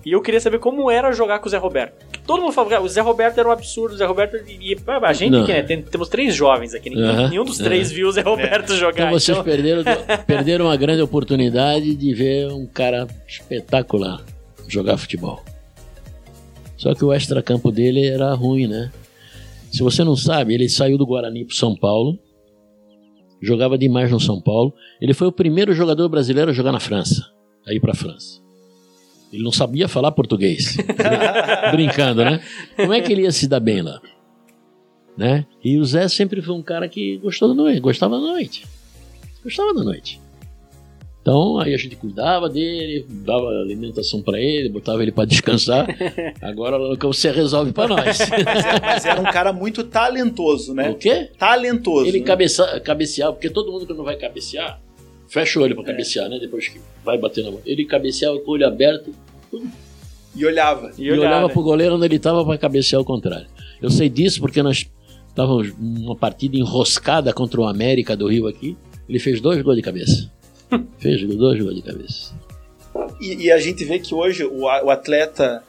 E eu queria saber como era jogar com o Zé Roberto. Todo mundo fala que o Zé Roberto era um absurdo, o Zé Roberto. E, a gente aqui, né? Tem, temos três jovens aqui, nenhum, nenhum dos três viu o Zé Roberto é. jogar.
Então vocês então... Perderam, perderam uma grande oportunidade de ver um cara espetacular jogar futebol. Só que o extracampo dele era ruim, né? Se você não sabe, ele saiu do Guarani para São Paulo, jogava demais no São Paulo. Ele foi o primeiro jogador brasileiro a jogar na França, a ir para a França. Ele não sabia falar português. Brincando, né? Como é que ele ia se dar bem lá? Né? E o Zé sempre foi um cara que gostou da noite, gostava da noite. Gostava da noite. Então aí a gente cuidava dele, dava alimentação para ele, botava ele para descansar. Agora campo você resolve para nós.
Mas era um cara muito talentoso, né?
O quê?
Talentoso.
Ele né? cabeceava, porque todo mundo que não vai cabecear, fecha o olho para é. cabecear, né? Depois que vai bater na mão. Ele cabeceava com o olho aberto.
E olhava.
E, olhava, e olhava pro goleiro onde ele tava para cabecear ao contrário. Eu sei disso porque nós estávamos numa partida enroscada contra o América do Rio aqui. Ele fez dois gols de cabeça. Fez dois gols de cabeça.
E, e, a gente vê que hoje o, o atleta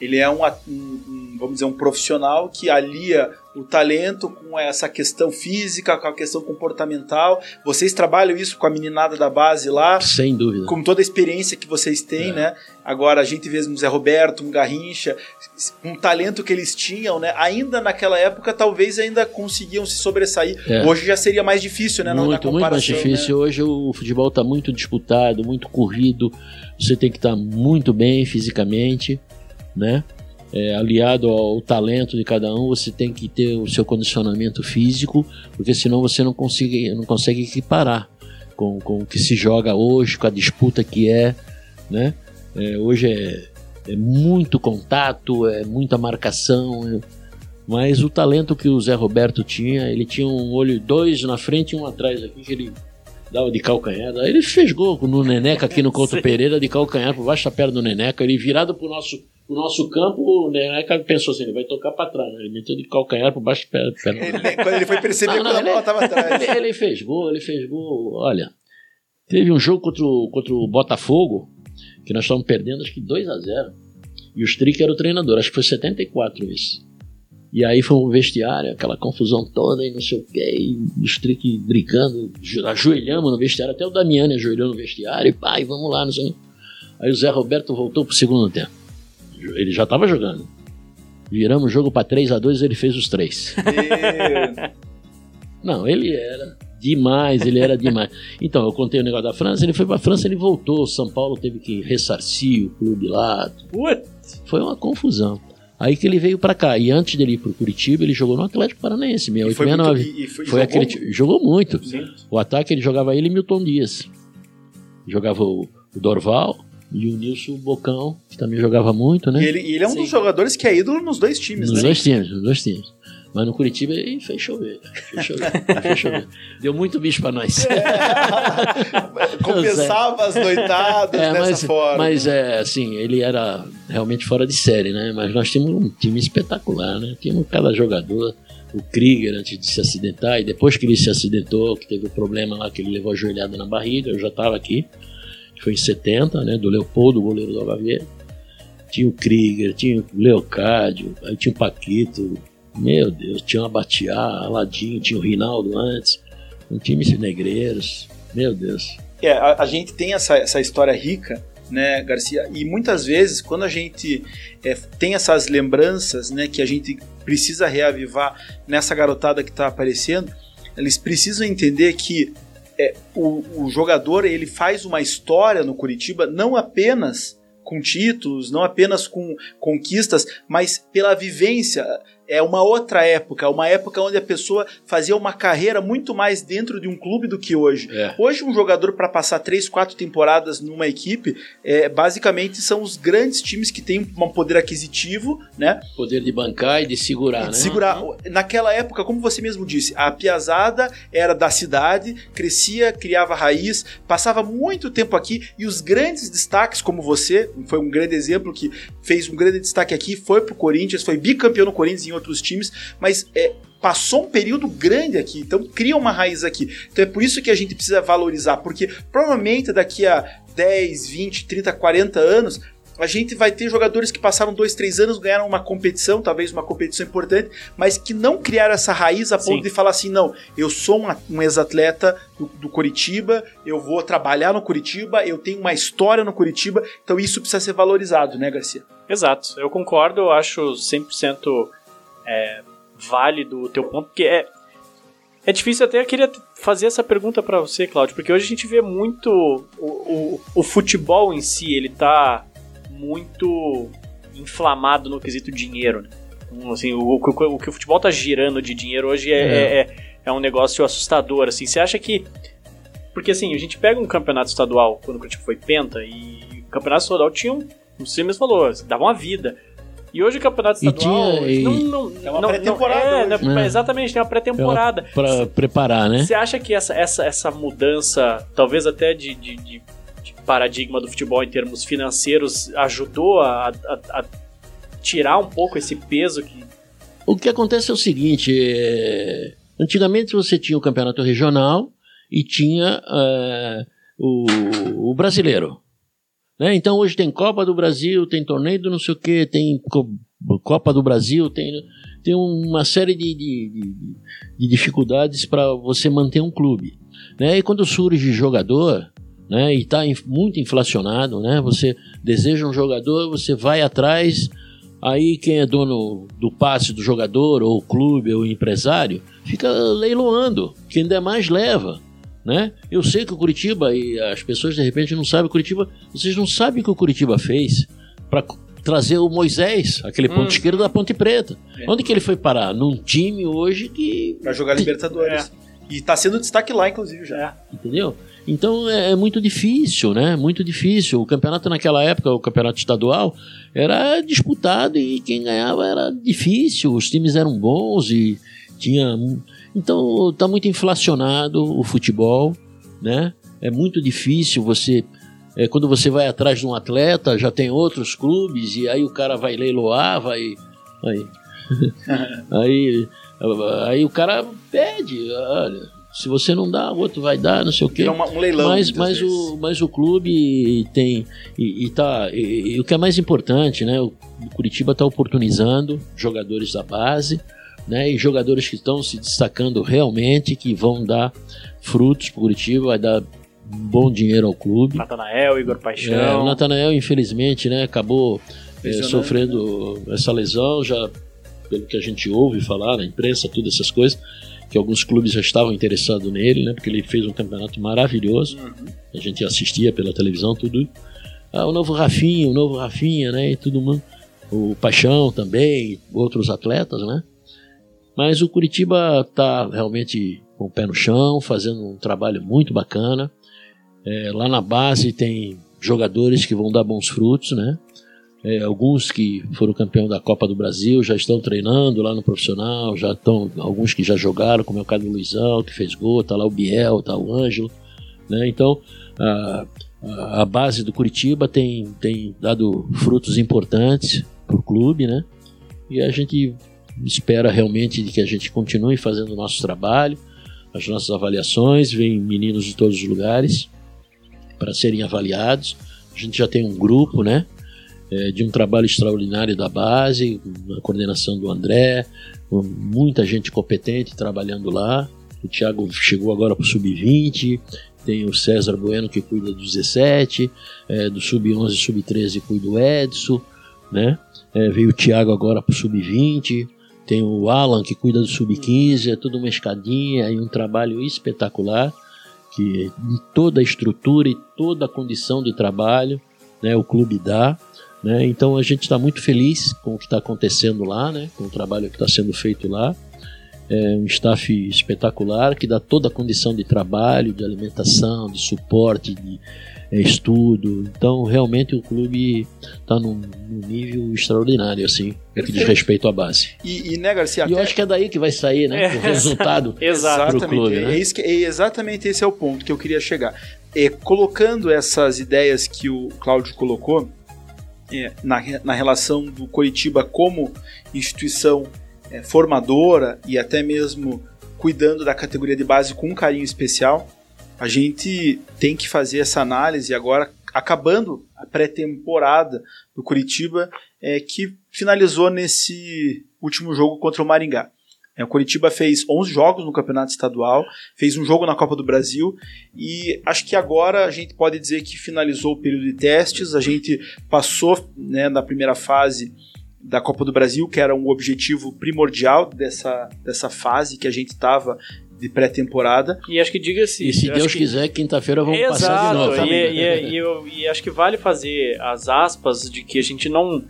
ele é um, um, vamos dizer, um profissional que alia o talento com essa questão física, com a questão comportamental. Vocês trabalham isso com a meninada da base lá?
Sem dúvida.
Com toda a experiência que vocês têm, é. né? Agora a gente vê um Zé Roberto, um Garrincha, com o talento que eles tinham, né? Ainda naquela época, talvez ainda conseguiam se sobressair. É. Hoje já seria mais difícil, né?
Muito, muito mais difícil. Né? Hoje o futebol está muito disputado, muito corrido. Você tem que estar tá muito bem fisicamente né? É, aliado ao talento de cada um, você tem que ter o seu condicionamento físico, porque senão você não consegue, não consegue equiparar com, com o que se joga hoje, com a disputa que é, né? É, hoje é, é, muito contato, é muita marcação, é, mas o talento que o Zé Roberto tinha, ele tinha um olho dois na frente e um atrás aqui que ele dava de calcanhar. Ele fez gol no Neneca aqui no Couto Pereira de calcanhar por baixo da perna do Neneca, ele virado pro nosso o nosso campo, o Neneca pensou assim, ele vai tocar para trás, né? ele meteu de calcanhar por baixo da perna.
Ele, quando ele foi perceber não, não, quando a bola estava atrás.
Ele, ele, fez gol, ele fez gol. Olha, teve um jogo contra o, contra o Botafogo, que nós estávamos perdendo acho que 2 a 0 E o Strick era o treinador, acho que foi 74 isso. E aí foi um vestiário, aquela confusão toda e não sei o que, e os trick brincando, ajoelhamos no vestiário, até o Damiani ajoelhou no vestiário, e pai, vamos lá, não sei. Aí o Zé Roberto voltou pro segundo tempo. Ele já estava jogando. Viramos o jogo para 3 a 2 ele fez os três. não, ele era demais, ele era demais. Então, eu contei o negócio da França, ele foi para a França, ele voltou, São Paulo teve que ressarcir o clube lá.
What?
Foi uma confusão. Aí que ele veio para cá. E antes dele ir pro Curitiba, ele jogou no Atlético Paranaense, 68, foi 69. Muito, e, e foi, foi jogou aquele, jogou muito. Sim. O ataque ele jogava ele e Milton Dias. Jogava o, o Dorval, e o Nilson Bocão, que também jogava muito, né?
E ele, e ele é um Sim. dos jogadores que é ídolo nos dois times,
nos né? Dois times, nos dois times. Mas no Curitiba ele fez chover. Fez chover, fez chover. Deu muito bicho pra nós.
É, compensava as noitadas é, dessa
mas,
forma.
Mas é assim, ele era realmente fora de série, né? Mas nós tínhamos um time espetacular, né? Tínhamos cada jogador. O Krieger antes de se acidentar, e depois que ele se acidentou, que teve o um problema lá que ele levou a joelhada na barriga, eu já estava aqui foi em 70, né, do Leopoldo, goleiro do Alva Tinha o Krieger, tinha o Leocádio, aí tinha o Paquito, meu Deus, tinha o Abatiá, Aladinho, tinha o Rinaldo antes, um time de negreiros, meu Deus.
É, a, a gente tem essa, essa história rica né, Garcia? E muitas vezes, quando a gente é, tem essas lembranças, né, que a gente precisa reavivar nessa garotada que está aparecendo, eles precisam entender que é, o, o jogador ele faz uma história no Curitiba não apenas com títulos, não apenas com conquistas, mas pela vivência é uma outra época, uma época onde a pessoa fazia uma carreira muito mais dentro de um clube do que hoje. É. Hoje, um jogador para passar três, quatro temporadas numa equipe, é, basicamente são os grandes times que têm um poder aquisitivo, né?
Poder de bancar e de segurar, e de né?
Segurar. Uhum. Naquela época, como você mesmo disse, a piazada era da cidade, crescia, criava raiz, passava muito tempo aqui e os grandes destaques, como você, foi um grande exemplo que fez um grande destaque aqui, foi pro Corinthians, foi bicampeão no Corinthians em outros times, mas é, passou um período grande aqui, então cria uma raiz aqui. Então é por isso que a gente precisa valorizar, porque provavelmente daqui a 10, 20, 30, 40 anos a gente vai ter jogadores que passaram dois, três anos, ganharam uma competição, talvez uma competição importante, mas que não criaram essa raiz a ponto Sim. de falar assim: não, eu sou um, um ex-atleta do, do Curitiba, eu vou trabalhar no Curitiba, eu tenho uma história no Curitiba, então isso precisa ser valorizado, né, Garcia?
Exato, eu concordo, eu acho 100% é, válido o teu ponto, porque é, é difícil até, eu queria fazer essa pergunta para você, Claudio, porque hoje a gente vê muito o, o, o, futebol em si, ele tá muito inflamado no quesito dinheiro, né? Então, assim, o, o, que o futebol tá girando de dinheiro hoje é, é. é, é um negócio assustador, assim, você acha que... Porque assim, a gente pega um campeonato estadual, quando o Curitiba foi penta, e o campeonato estadual tinha um, você mesmo falou, dava uma vida. E hoje o campeonato estadual
tinha, e...
não, não, é uma pré-temporada. É, né, é, exatamente, tem uma pré-temporada.
É para preparar, né?
Você acha que essa, essa, essa mudança, talvez até de, de, de, de paradigma do futebol em termos financeiros, ajudou a, a, a, tirar um pouco esse peso que.
O que acontece é o seguinte: é... antigamente você tinha o campeonato regional e tinha é, o, o brasileiro. Né? Então hoje tem Copa do Brasil, tem torneio do não sei o que, tem Copa do Brasil, tem, tem uma série de, de, de, de dificuldades para você manter um clube. Né? E quando surge jogador, né, e está muito inflacionado, né, você deseja um jogador, você vai atrás, aí quem é dono do passe do jogador, ou clube, ou empresário, fica leiloando, quem der mais leva. Né? Eu sei que o Curitiba, e as pessoas de repente não sabem, o Curitiba, vocês não sabem o que o Curitiba fez para trazer o Moisés, aquele ponto hum. esquerdo da Ponte Preta. É. Onde que ele foi parar? Num time hoje que.
Pra jogar Libertadores. É. E tá sendo destaque lá, inclusive, já. É.
Entendeu? Então é, é, muito difícil, né? Muito difícil. O campeonato naquela época, o campeonato estadual, era disputado e quem ganhava era difícil. Os times eram bons e tinha então está muito inflacionado o futebol, né? É muito difícil você é, quando você vai atrás de um atleta, já tem outros clubes e aí o cara vai leiloar, vai aí aí, aí o cara pede, olha, Se você não dá, o outro vai dar, não sei o quê.
Uma, um leilão.
Mas, mas, o, mas o clube tem. E, e tá. E, e, o que é mais importante, né? O Curitiba está oportunizando jogadores da base, né? E jogadores que estão se destacando realmente, que vão dar frutos para o Curitiba, vai dar bom dinheiro ao clube.
Natanael, Igor Paixão.
É, o Natanael, infelizmente, né, acabou é, sofrendo essa lesão, já pelo que a gente ouve falar na imprensa, todas essas coisas, que alguns clubes já estavam interessados nele, né, porque ele fez um campeonato maravilhoso. Uhum. A gente assistia pela televisão, tudo. Ah, o novo Rafinha, o novo Rafinha, né, e tudo mundo. O Paixão também, outros atletas, né? Mas o Curitiba está realmente com o pé no chão, fazendo um trabalho muito bacana. É, lá na base tem jogadores que vão dar bons frutos, né? É, alguns que foram campeão da Copa do Brasil já estão treinando lá no profissional, já estão alguns que já jogaram, como é o caso do Luizão, que fez gol, tá lá o Biel, tá o Ângelo, né? Então a, a base do Curitiba tem, tem dado frutos importantes para o clube, né? E a gente espera realmente que a gente continue fazendo o nosso trabalho, as nossas avaliações, vem meninos de todos os lugares para serem avaliados. A gente já tem um grupo, né? É, de um trabalho extraordinário da base, na coordenação do André, muita gente competente trabalhando lá. O Thiago chegou agora para o Sub-20, tem o César Bueno que cuida do 17, é, do Sub-11 e Sub-13 cuida o Edson, né? É, veio o Thiago agora para o Sub-20, tem o Alan que cuida do Sub-15, é tudo uma escadinha e um trabalho espetacular que toda a estrutura e toda a condição de trabalho né, o clube dá. Né? Então a gente está muito feliz com o que está acontecendo lá, né? com o trabalho que está sendo feito lá. É um staff espetacular que dá toda a condição de trabalho, de alimentação, de suporte, de estudo. Então, realmente, o clube está num, num, nível extraordinário, assim, no que diz respeito à base.
E, e né, Garcia?
E eu acho que é daí que vai sair, né? É, o resultado
para o clube. Né? É, que, é exatamente esse é o ponto que eu queria chegar. É, colocando essas ideias que o Cláudio colocou é, na, na relação do Coritiba como instituição é, formadora e até mesmo cuidando da categoria de base com um carinho especial, a gente tem que fazer essa análise agora, acabando a pré-temporada do Curitiba, é, que finalizou nesse último jogo contra o Maringá. É, o Curitiba fez 11 jogos no Campeonato Estadual, fez um jogo na Copa do Brasil e acho que agora a gente pode dizer que finalizou o período de testes, a gente passou né, na primeira fase da Copa do Brasil, que era um objetivo primordial dessa, dessa fase que a gente estava de pré-temporada.
E acho que diga-se.
E se Deus que... quiser, quinta-feira vamos Exato, passar de novo.
E, e, e, eu, e acho que vale fazer as aspas de que a gente não.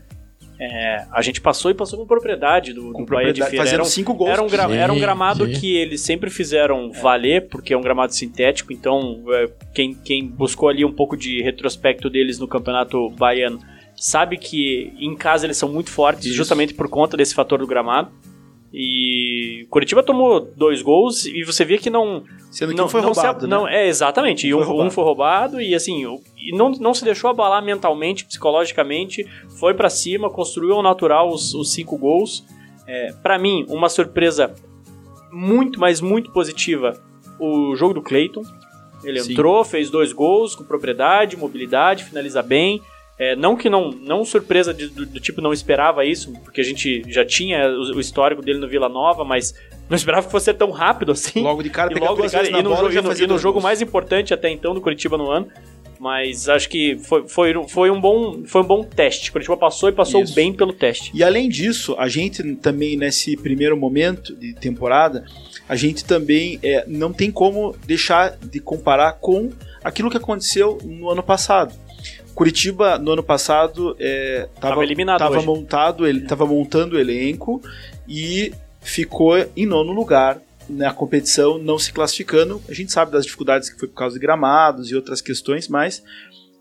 É, a gente passou e passou com propriedade do, com do Bahia de Feira.
Era um, cinco gols.
Era um, gra, sim, era um gramado sim. que eles sempre fizeram é. valer, porque é um gramado sintético, então é, quem, quem buscou ali um pouco de retrospecto deles no campeonato baiano sabe que em casa eles são muito fortes, Isso. justamente por conta desse fator do gramado. E Curitiba tomou dois gols e você via que não.
Sendo que
não,
um foi
não
roubado.
Se, né? não, é, exatamente. E um foi, um foi roubado e assim. E não, não se deixou abalar mentalmente, psicologicamente. Foi para cima, construiu ao natural os, os cinco gols. É, para mim, uma surpresa muito, mas muito positiva o jogo do Cleiton. Ele Sim. entrou, fez dois gols com propriedade, mobilidade, finaliza bem. É, não que não, não surpresa de, do, do, tipo não esperava isso, porque a gente já tinha o, o, histórico dele no Vila Nova, mas não esperava que fosse tão rápido assim.
Logo de cara,
e logo de cara, e no, jogo, e no, jogo mais importante até então do Curitiba no ano. Mas acho que foi, foi, foi, um, bom, foi um bom teste. Curitiba passou e passou isso. bem pelo teste.
E além disso, a gente também nesse primeiro momento de temporada, a gente também é, não tem como deixar de comparar com aquilo que aconteceu no ano passado. Curitiba, no ano passado, estava é, montado, ele estava montando o elenco e ficou em nono lugar na competição, não se classificando. A gente sabe das dificuldades que foi por causa de gramados e outras questões, mas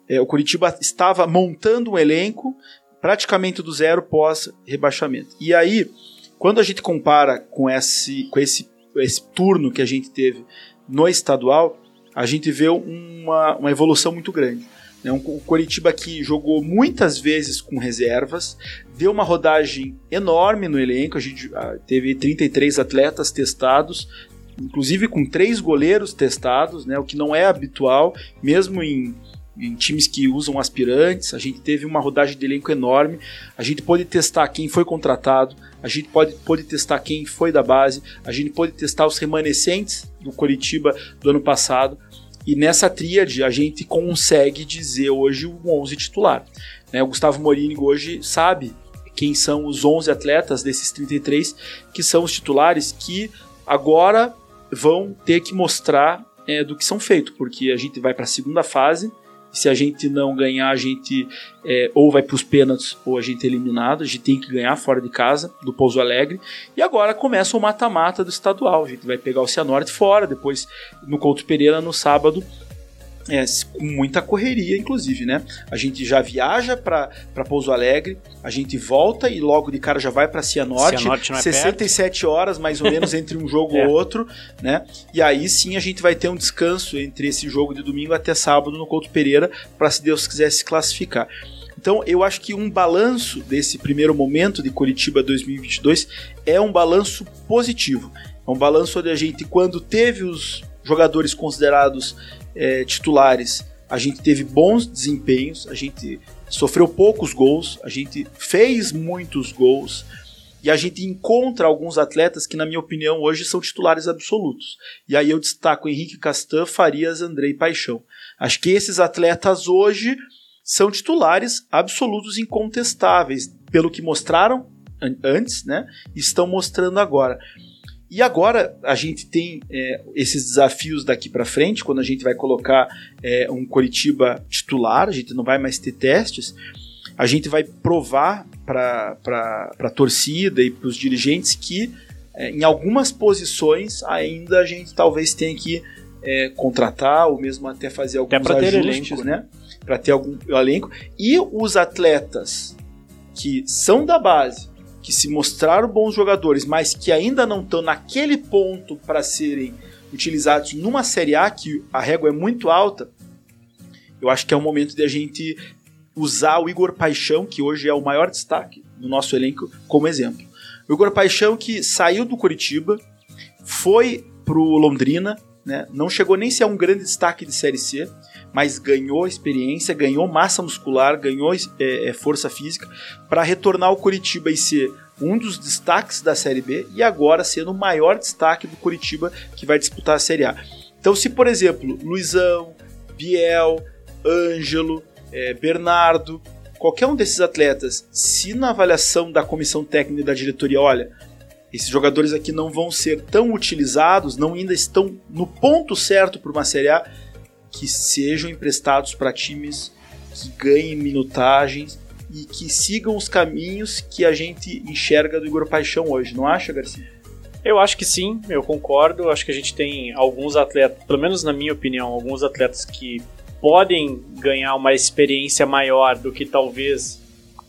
é, o Curitiba estava montando um elenco praticamente do zero pós rebaixamento. E aí, quando a gente compara com esse, com esse, esse turno que a gente teve no estadual, a gente vê uma, uma evolução muito grande. Né? Um, o Coritiba que jogou muitas vezes com reservas, deu uma rodagem enorme no elenco, a gente ah, teve 33 atletas testados, inclusive com três goleiros testados, né, o que não é habitual, mesmo em, em times que usam aspirantes. A gente teve uma rodagem de elenco enorme. A gente pode testar quem foi contratado, a gente pode, pode testar quem foi da base, a gente pode testar os remanescentes do Coritiba do ano passado. E nessa tríade a gente consegue dizer hoje o 11 titular. Né? O Gustavo Morini hoje sabe quem são os 11 atletas desses 33 que são os titulares que agora vão ter que mostrar é, do que são feitos, porque a gente vai para a segunda fase. Se a gente não ganhar, a gente é, ou vai para os pênaltis ou a gente é eliminado. A gente tem que ganhar fora de casa do Pouso Alegre. E agora começa o mata-mata do estadual. A gente vai pegar o Cianorte fora, depois no Couto Pereira no sábado é, com muita correria, inclusive, né? A gente já viaja para Pouso Alegre, a gente volta e logo de cara já vai para Cianorte,
Cianorte não é
67 perto. horas mais ou menos entre um jogo é. ou outro, né? E aí sim a gente vai ter um descanso entre esse jogo de domingo até sábado no Couto Pereira, para se Deus quiser se classificar. Então, eu acho que um balanço desse primeiro momento de Curitiba 2022 é um balanço positivo. É um balanço onde a gente, quando teve os jogadores considerados é, titulares, a gente teve bons desempenhos, a gente sofreu poucos gols, a gente fez muitos gols e a gente encontra alguns atletas que, na minha opinião, hoje são titulares absolutos. E aí eu destaco Henrique Castan, Farias, Andrei Paixão. Acho que esses atletas hoje são titulares absolutos incontestáveis, pelo que mostraram antes, né? Estão mostrando agora. E agora a gente tem é, esses desafios daqui para frente, quando a gente vai colocar é, um Coritiba titular, a gente não vai mais ter testes, a gente vai provar para a torcida e para os dirigentes que é, em algumas posições ainda a gente talvez tenha que é, contratar ou mesmo até fazer alguns até ajustes, elenco, né? Para ter algum elenco. E os atletas que são da base que se mostraram bons jogadores, mas que ainda não estão naquele ponto para serem utilizados numa Série A, que a régua é muito alta, eu acho que é o momento de a gente usar o Igor Paixão, que hoje é o maior destaque do nosso elenco, como exemplo. O Igor Paixão que saiu do Curitiba, foi pro Londrina, né? não chegou nem a ser um grande destaque de Série C, mas ganhou experiência, ganhou massa muscular, ganhou é, é força física para retornar ao Curitiba e ser um dos destaques da Série B e agora sendo o maior destaque do Curitiba que vai disputar a Série A. Então, se por exemplo, Luizão, Biel, Ângelo, é, Bernardo, qualquer um desses atletas, se na avaliação da comissão técnica e da diretoria, olha, esses jogadores aqui não vão ser tão utilizados, não ainda estão no ponto certo para uma Série A, que sejam emprestados para times que ganhem minutagens e que sigam os caminhos que a gente enxerga do Igor Paixão hoje, não acha, Garcia?
Eu acho que sim, eu concordo. Acho que a gente tem alguns atletas, pelo menos na minha opinião, alguns atletas que podem ganhar uma experiência maior do que talvez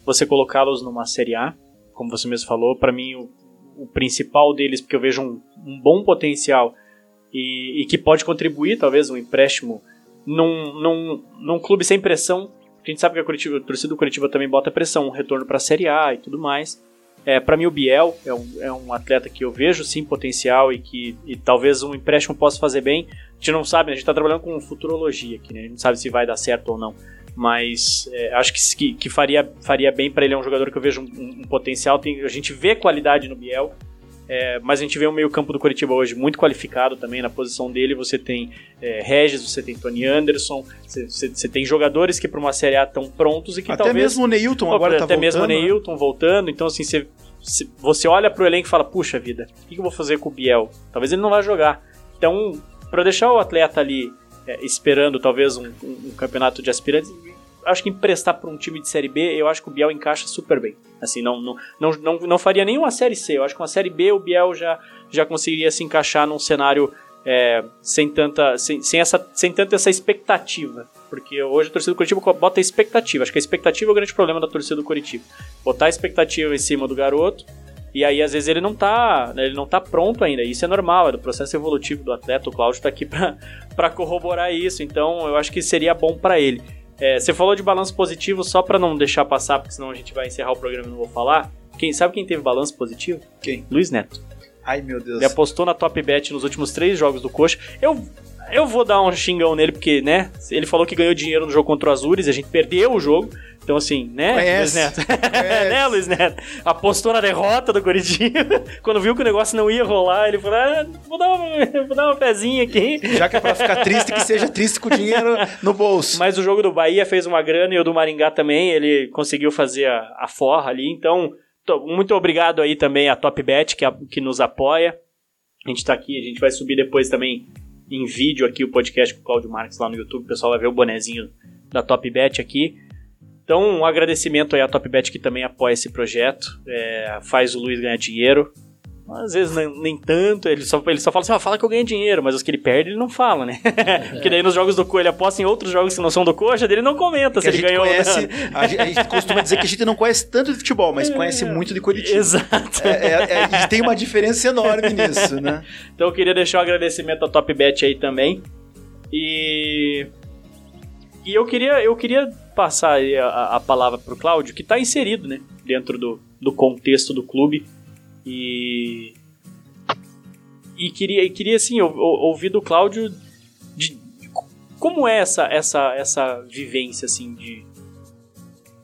você colocá-los numa Série A, como você mesmo falou. Para mim, o, o, principal deles, porque eu vejo um, um bom potencial e, e, que pode contribuir, talvez, um empréstimo num, num, num clube sem pressão. A gente sabe que a, Curitiba, a torcida do Curitiba também bota pressão, um retorno para a Série A e tudo mais. É, para mim, o Biel é um, é um atleta que eu vejo sim potencial e que e talvez um empréstimo possa fazer bem. A gente não sabe, né? a gente está trabalhando com futurologia aqui, né? a gente não sabe se vai dar certo ou não. Mas é, acho que, que, faria, faria bem para ele. É um jogador que eu vejo um, um potencial. Tem, a gente vê qualidade no Biel. É, mas a gente vê o meio-campo do Curitiba hoje muito qualificado também. Na posição dele você tem é, Regis, você tem Tony Anderson, você, você, você tem jogadores que para uma Série A estão prontos e que
até
talvez.
Mesmo o Neilton agora
até
tá
Até mesmo o
né?
Neilton né? voltando. Então, assim, você, você olha para o elenco e fala: puxa vida, o que eu vou fazer com o Biel? Talvez ele não vá jogar. Então, para deixar o atleta ali é, esperando talvez um, um, um campeonato de aspirantes, acho que emprestar para um time de Série B, eu acho que o Biel encaixa super bem. Assim, não, não, não, não, não faria nenhuma Série C. Eu acho que uma Série B o Biel já, já conseguiria se encaixar num cenário é, sem, tanta, sem, sem, essa, sem tanta essa expectativa. Porque hoje a torcida do Curitiba bota expectativa. Acho que a expectativa é o grande problema da torcida do Curitiba. Botar a expectativa em cima do garoto e aí, às vezes, ele não tá, ele não tá pronto ainda. Isso é normal, é do processo evolutivo do atleta. O Cláudio tá aqui para corroborar isso. Então, eu acho que seria bom para ele. É, você falou de balanço positivo, só para não deixar passar, porque senão a gente vai encerrar o programa e não vou falar. Quem sabe quem teve balanço positivo?
Quem?
Luiz Neto.
Ai, meu Deus.
Ele apostou na top bet nos últimos três jogos do Coxa. Eu, eu vou dar um xingão nele, porque, né? Ele falou que ganhou dinheiro no jogo contra o Azures, a gente perdeu o jogo. Então, assim, né,
Conhece.
Luiz Neto? né, Luiz Neto? Apostou na derrota do Curitiba. Quando viu que o negócio não ia rolar, ele falou: ah, vou, dar uma, vou dar uma pezinha aqui.
Já que é pra ficar triste, que seja triste com o dinheiro no bolso.
Mas o jogo do Bahia fez uma grana e o do Maringá também. Ele conseguiu fazer a, a forra ali. Então, tô- muito obrigado aí também a Top Bet que, a- que nos apoia. A gente tá aqui, a gente vai subir depois também em vídeo aqui o podcast com o Claudio Marques lá no YouTube. O pessoal vai ver o bonezinho da Top Bet aqui. Então, um agradecimento aí à Top Bet que também apoia esse projeto, é, faz o Luiz ganhar dinheiro. Às vezes nem, nem tanto, ele só, ele só fala assim, ah, fala que eu ganho dinheiro, mas os que ele perde ele não fala, né? Porque daí nos jogos do Coxa ele aposta em outros jogos que não são do Coxa, dele não comenta se
Que a
ele ganhou ou
conhece,
não.
a, gente, a gente costuma dizer que a gente não conhece tanto de futebol, mas conhece muito de Curitiba.
Exato.
É, é, é, tem uma diferença enorme nisso, né?
Então eu queria deixar um agradecimento à Top Bet aí também. E. E eu queria, eu queria passar aí a, a palavra pro Cláudio, que está inserido, né? Dentro do, do contexto do clube. E. E queria, e queria assim, ou- ou- ouvir do Cláudio de, de como é essa, essa, essa vivência, assim, de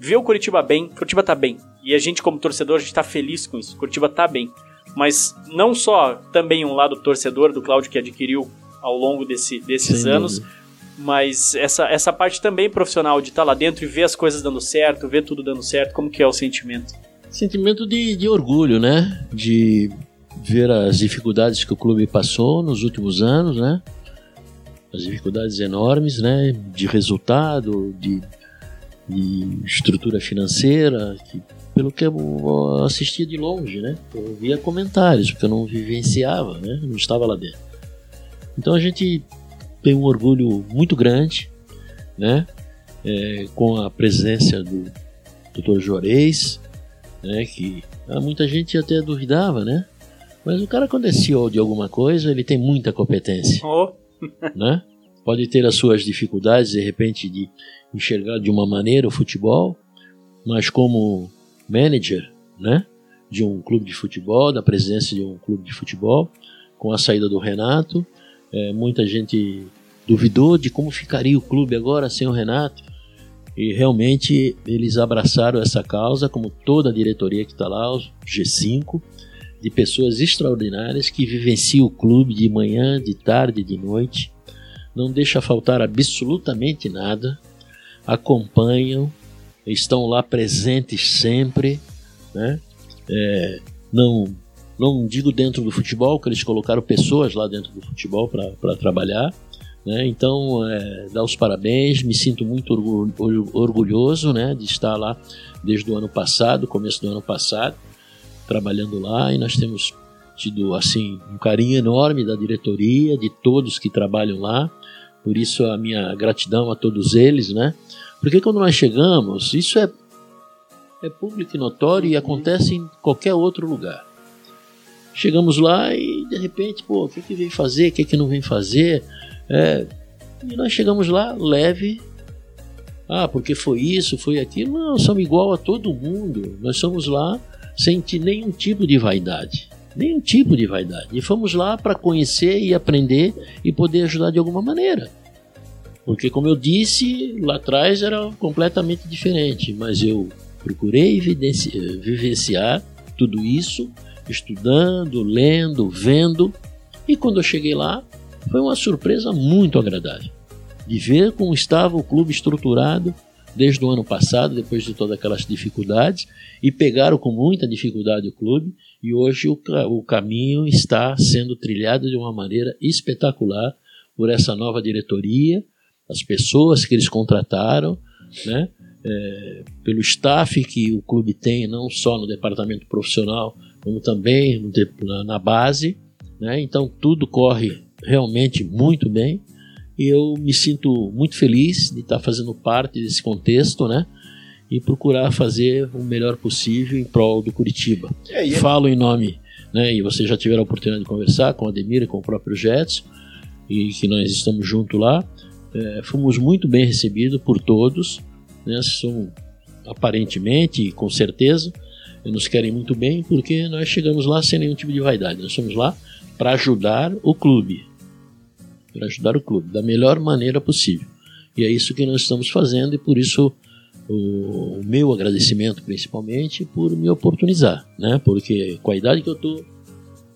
ver o Curitiba bem. Curitiba tá bem. E a gente, como torcedor, a gente tá feliz com isso. Curitiba tá bem mas não só também um lado torcedor do Cláudio que adquiriu ao longo desse, desses
Sem
anos,
dúvida.
mas essa, essa parte também profissional de estar lá dentro e ver as coisas dando certo, ver tudo dando certo, como que é o sentimento?
Sentimento de, de orgulho, né? De ver as dificuldades que o clube passou nos últimos anos, né? As dificuldades enormes, né? De resultado, de, de estrutura financeira, que, pelo que eu assistia de longe, né? Eu via comentários, porque eu não vivenciava, né? Eu não estava lá dentro. Então a gente tem um orgulho muito grande, né? É, com a presença do Dr. Juarez, né, que ah, muita gente até duvidava, né? Mas o cara quando é CEO de alguma coisa, ele tem muita competência,
Oh,
né? Pode ter as suas dificuldades, de repente, de enxergar de uma maneira o futebol, mas como manager, né? De um clube de futebol, da presidência de um clube de futebol, com a saída do Renato, eh, muita gente duvidou de como ficaria o clube agora sem o Renato. E realmente eles abraçaram essa causa, como toda a diretoria que está lá, os G5, de pessoas extraordinárias que vivenciam o clube de manhã, de tarde, de noite, não deixa faltar absolutamente nada, acompanham, estão lá presentes sempre, né? É, não, não digo dentro do futebol, que eles colocaram pessoas lá dentro do futebol para trabalhar, né? Então, é, dar os parabéns, me sinto muito orgu- orgulhoso né, de estar lá desde o ano passado, começo do ano passado, trabalhando lá e nós temos tido assim um carinho enorme da diretoria, de todos que trabalham lá. Por isso a minha gratidão a todos eles, né? Porque quando nós chegamos, isso é é público e notório e acontece em qualquer outro lugar. Chegamos lá e de repente, pô, o que, que vem fazer, o que, que não vem fazer? É, e nós chegamos lá leve. Ah, porque foi isso, foi aquilo. Não, somos igual a todo mundo. Nós somos lá sem nenhum tipo de vaidade. Nenhum tipo de vaidade. E fomos lá para conhecer e aprender e poder ajudar de alguma maneira. Porque, como eu disse, lá atrás era completamente diferente. Mas eu procurei vivenciar tudo isso, estudando, lendo, vendo. E quando eu cheguei lá, foi uma surpresa muito agradável de ver como estava o clube estruturado desde o ano passado, depois de todas aquelas dificuldades, e pegaram com muita dificuldade o clube, e hoje o, o caminho está sendo trilhado de uma maneira espetacular por essa nova diretoria, as pessoas que eles contrataram, né? É, pelo staff que o clube tem, não só no departamento profissional, como também na, na base. Né? Então tudo corre realmente muito bem e eu me sinto muito feliz de estar fazendo parte desse contexto, né? E procurar fazer o melhor possível em prol do Curitiba.
É, é-
Falo em nome, né? E vocês já tiveram a oportunidade de conversar com o Ademir e com o próprio Jetson, e que nós estamos junto lá. É, fomos muito bem recebidos por todos, né? São, aparentemente e com certeza, nos querem muito bem porque nós chegamos lá sem nenhum tipo de vaidade. Nós estamos lá para ajudar o clube, para ajudar o clube da melhor maneira possível. E é isso que nós estamos fazendo e por isso o, meu agradecimento principalmente por me oportunizar, né? Porque com a idade que eu tô,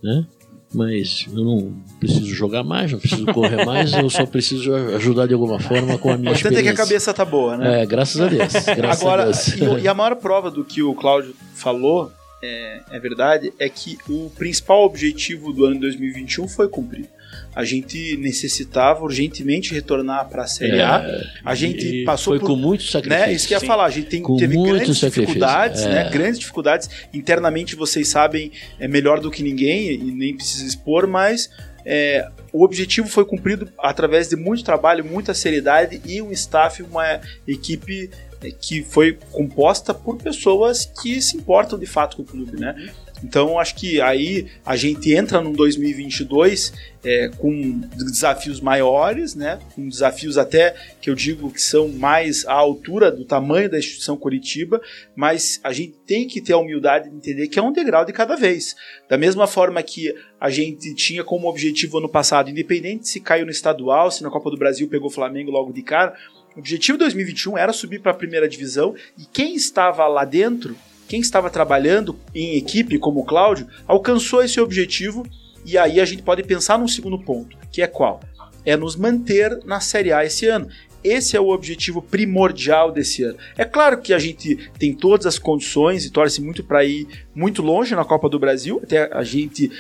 né? Mas eu não preciso jogar mais, não preciso correr mais, eu só preciso ajudar de alguma forma com a minha experiência.
é que a cabeça tá boa, né?
É, graças a Deus. Graças
Agora,
a Deus.
E, e a maior prova do que o Cláudio falou, é, é verdade, é que o principal objetivo do ano 2021 foi cumprido a gente necessitava urgentemente retornar para a Série A.
É,
a gente passou
foi
por
com muitos sacrifícios.
né, isso que ia falar, a gente tem, teve grandes dificuldades,
é.
né? Grandes dificuldades. Internamente vocês sabem é melhor do que ninguém e nem precisa expor, mas é, o objetivo foi cumprido através de muito trabalho, muita seriedade e um staff, uma equipe é, que foi composta por pessoas que se importam de fato com o clube, né? Então acho que aí a gente entra num 2022 é, com desafios maiores, né? Com desafios até que eu digo que são mais à altura do tamanho da instituição Curitiba, mas a gente tem que ter a humildade de entender que é um degrau de cada vez. Da mesma forma que a gente tinha como objetivo ano passado, independente se caiu no estadual, se na Copa do Brasil pegou o Flamengo logo de cara, o objetivo de 2021 era subir para a primeira divisão e quem estava lá dentro quem estava trabalhando em equipe, como o Cláudio, alcançou esse objetivo e aí a gente pode pensar num segundo ponto, que é qual? É nos manter na Série A esse ano. Esse é o objetivo primordial desse ano. É claro que a gente tem todas as condições e torce muito para ir muito longe na Copa do Brasil, até a gente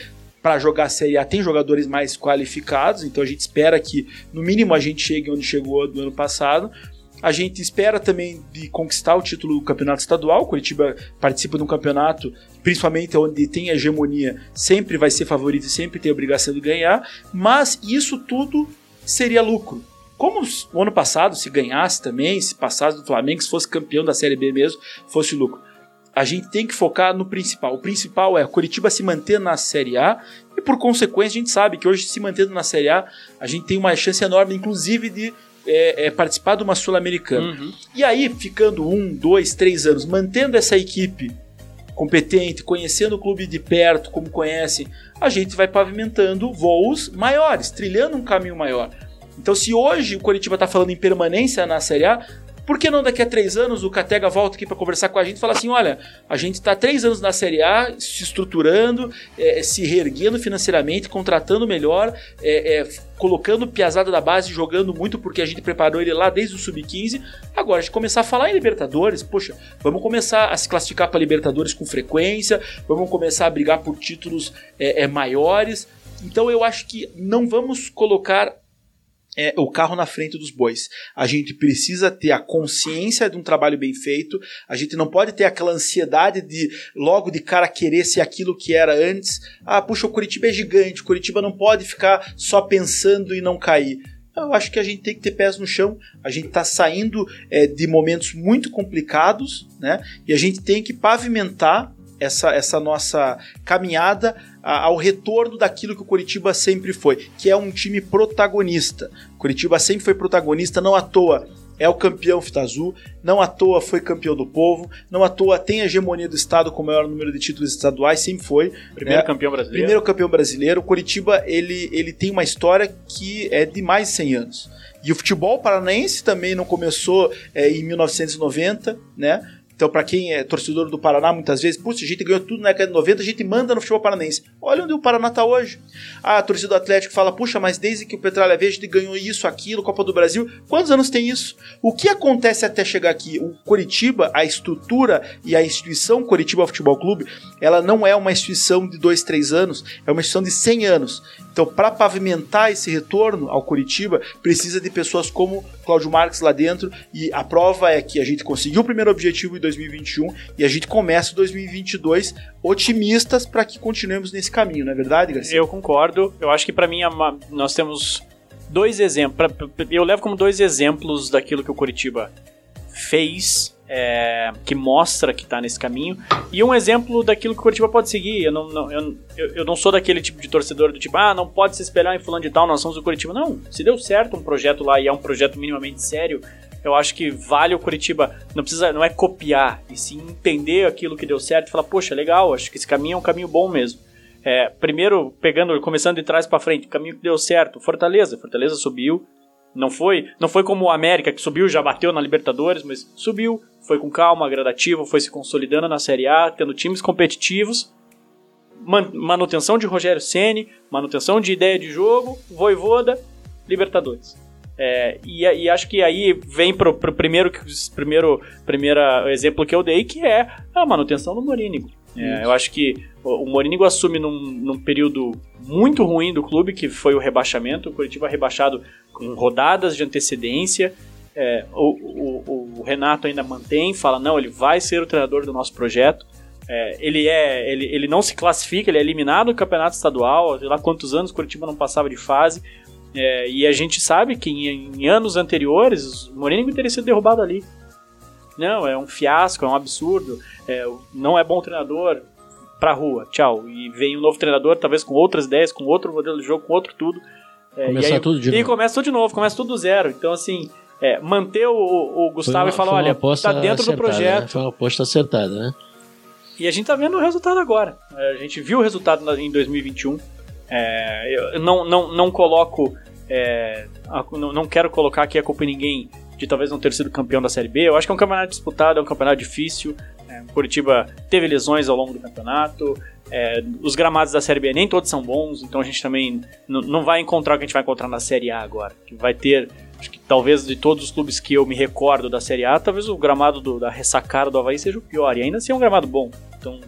para jogar a Série A tem jogadores mais qualificados, então a gente espera que no mínimo a gente chegue onde chegou do ano passado, a gente espera também de conquistar o título do campeonato estadual. Curitiba participa de um campeonato, principalmente onde tem hegemonia, sempre vai ser favorito sempre tem a obrigação de ganhar. Mas isso tudo seria lucro. Como o ano passado, se ganhasse também, se passasse do Flamengo, se fosse campeão da Série B mesmo, fosse lucro. A gente tem que focar no principal. O principal é o Curitiba se manter na Série A e, por consequência, a gente sabe que hoje, se mantendo na Série A, a gente tem uma chance enorme, inclusive, de é, é, participar de uma Sul-Americana.
Uhum.
E aí, ficando um, dois, três anos, mantendo essa equipe competente, conhecendo o clube de perto, como conhecem, a gente vai pavimentando voos maiores, trilhando um caminho maior. Então, se hoje o Curitiba está falando em permanência na Série A, por que não daqui a três anos o Catega volta aqui para conversar com a gente e fala assim: olha, a gente está três anos na Série A, se estruturando, é, se reerguendo financeiramente, contratando melhor, é, é, colocando piazada da base, jogando muito porque a gente preparou ele lá desde o sub-15. Agora a gente começar a falar em Libertadores, poxa, vamos começar a se classificar para Libertadores com frequência, vamos começar a brigar por títulos é, é, maiores. Então eu acho que não vamos colocar é, o carro na frente dos bois. A gente precisa ter a consciência de um trabalho bem feito. A gente não pode ter aquela ansiedade de logo de cara querer ser aquilo que era antes. Ah, puxa, o Curitiba é gigante. O Curitiba não pode ficar só pensando e não cair. Eu acho que a gente tem que ter pés no chão. A gente está saindo é, de momentos muito complicados, né? E a gente tem que pavimentar essa, essa nossa caminhada ao retorno daquilo que o Curitiba sempre foi, que é um time protagonista. O Curitiba sempre foi protagonista, não à toa é o campeão Fita Azul, não à toa foi campeão do povo, não à toa tem a hegemonia do estado com o maior número de títulos estaduais, sempre foi.
Primeiro
né?
campeão brasileiro.
Primeiro campeão brasileiro. O Curitiba, ele, ele tem uma história que é de mais de 100 anos. E o futebol paranaense também não começou é, em 1990, né? Então, para quem é torcedor do Paraná, muitas vezes, putz, a gente ganhou tudo na década de 90, a gente manda no futebol paranaense. Olha onde o Paraná tá hoje. Ah, a torcida do Atlético fala, puxa, mas desde que o Petralha veio, a gente ganhou isso, aquilo, Copa do Brasil. Quantos anos tem isso? O que acontece até chegar aqui? O Curitiba, a estrutura e a instituição Curitiba Futebol Clube, ela não é uma instituição de dois, três anos, é uma instituição de 100 anos. Então, para pavimentar esse retorno ao Curitiba, precisa de pessoas como Cláudio Marques lá dentro. E a prova é que a gente conseguiu o primeiro objetivo em 2021 e a gente começa 2022 otimistas para que continuemos nesse caminho, não é verdade, Garcia?
Eu concordo. Eu acho que para mim é nós temos dois exemplos. Eu levo como dois exemplos daquilo que o Curitiba fez, é, que mostra que tá nesse caminho, e um exemplo daquilo que o Curitiba pode seguir. Eu não, não- eu, eu não sou daquele tipo de torcedor do tipo, ah, não pode se espelhar em fulano de tal, nós somos o Curitiba. Não, se deu certo um projeto lá e é um projeto minimamente sério, eu acho que vale o Curitiba, não precisa, não é copiar, e sim entender aquilo que deu certo e falar, poxa, legal, acho que esse caminho é um caminho bom mesmo. É, primeiro, pegando, começando de trás para frente, o caminho que deu certo, Fortaleza, Fortaleza subiu, não foi, não foi como o América que subiu, já bateu na Libertadores, mas subiu, foi com calma, gradativo, foi se consolidando na Série A, tendo times competitivos, manutenção de Rogério Ceni, manutenção de ideia de jogo, Voivoda, Libertadores. É, e, e, acho que aí vem pro, pro primeiro, primeiro primeira exemplo que eu dei, que é a manutenção do Morínigo. É, eu acho que o Morínigo assume num, num, período muito ruim do clube, que foi o rebaixamento, o Curitiba rebaixado com rodadas de antecedência. É, o, o, o, Renato ainda mantém, fala, não, ele vai ser o treinador do nosso projeto. É, ele, é, ele, ele não se classifica, ele é eliminado do campeonato estadual, sei lá quantos anos o Curitiba não passava de fase. É, e a gente sabe que em, em anos anteriores o Morínigo teria sido derrubado ali. Não, é um fiasco, é um absurdo, é, não é bom treinador, pra rua, tchau. E vem um novo treinador, talvez com outras ideias, com outro modelo de jogo, com outro tudo.
É, Começar
e aí,
tudo de
e
novo.
E começa tudo de novo, começa tudo do zero. Então, assim, é, manter o, o Gustavo uma, e falar, olha, tá dentro do projeto.
Né? Foi uma aposta acertada, né?
E a gente tá vendo o resultado agora. É, a gente viu o resultado em 2021. É, eu não, não, não coloco. É, não, não quero colocar aqui a culpa em ninguém de talvez não ter sido campeão da Série B. Eu acho que é um campeonato disputado, é um campeonato difícil. É, Curitiba teve lesões ao longo do campeonato. É, os gramados da Série B nem todos são bons, então a gente também não vai encontrar o que a gente vai encontrar na Série A agora. Que vai ter, acho que talvez de todos os clubes que eu me recordo da Série A, talvez o gramado do, da ressacada do Havaí seja o pior, e ainda assim é um gramado bom. Então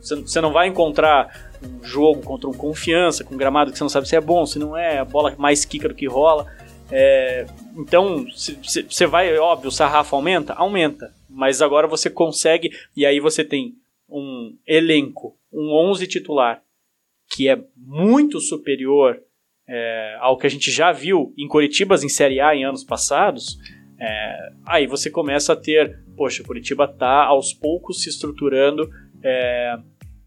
você não vai encontrar um jogo contra um confiança, com um gramado que você não sabe se é bom, se não é, a bola mais quica do que rola. É, então, você vai, óbvio, o sarrafo aumenta? Aumenta. Mas agora você consegue, e aí você tem um elenco, um 11 titular, que é muito superior é, ao que a gente já viu em Curitibas em Série A em anos passados, é, aí você começa a ter, poxa, Curitiba está aos poucos se estruturando é,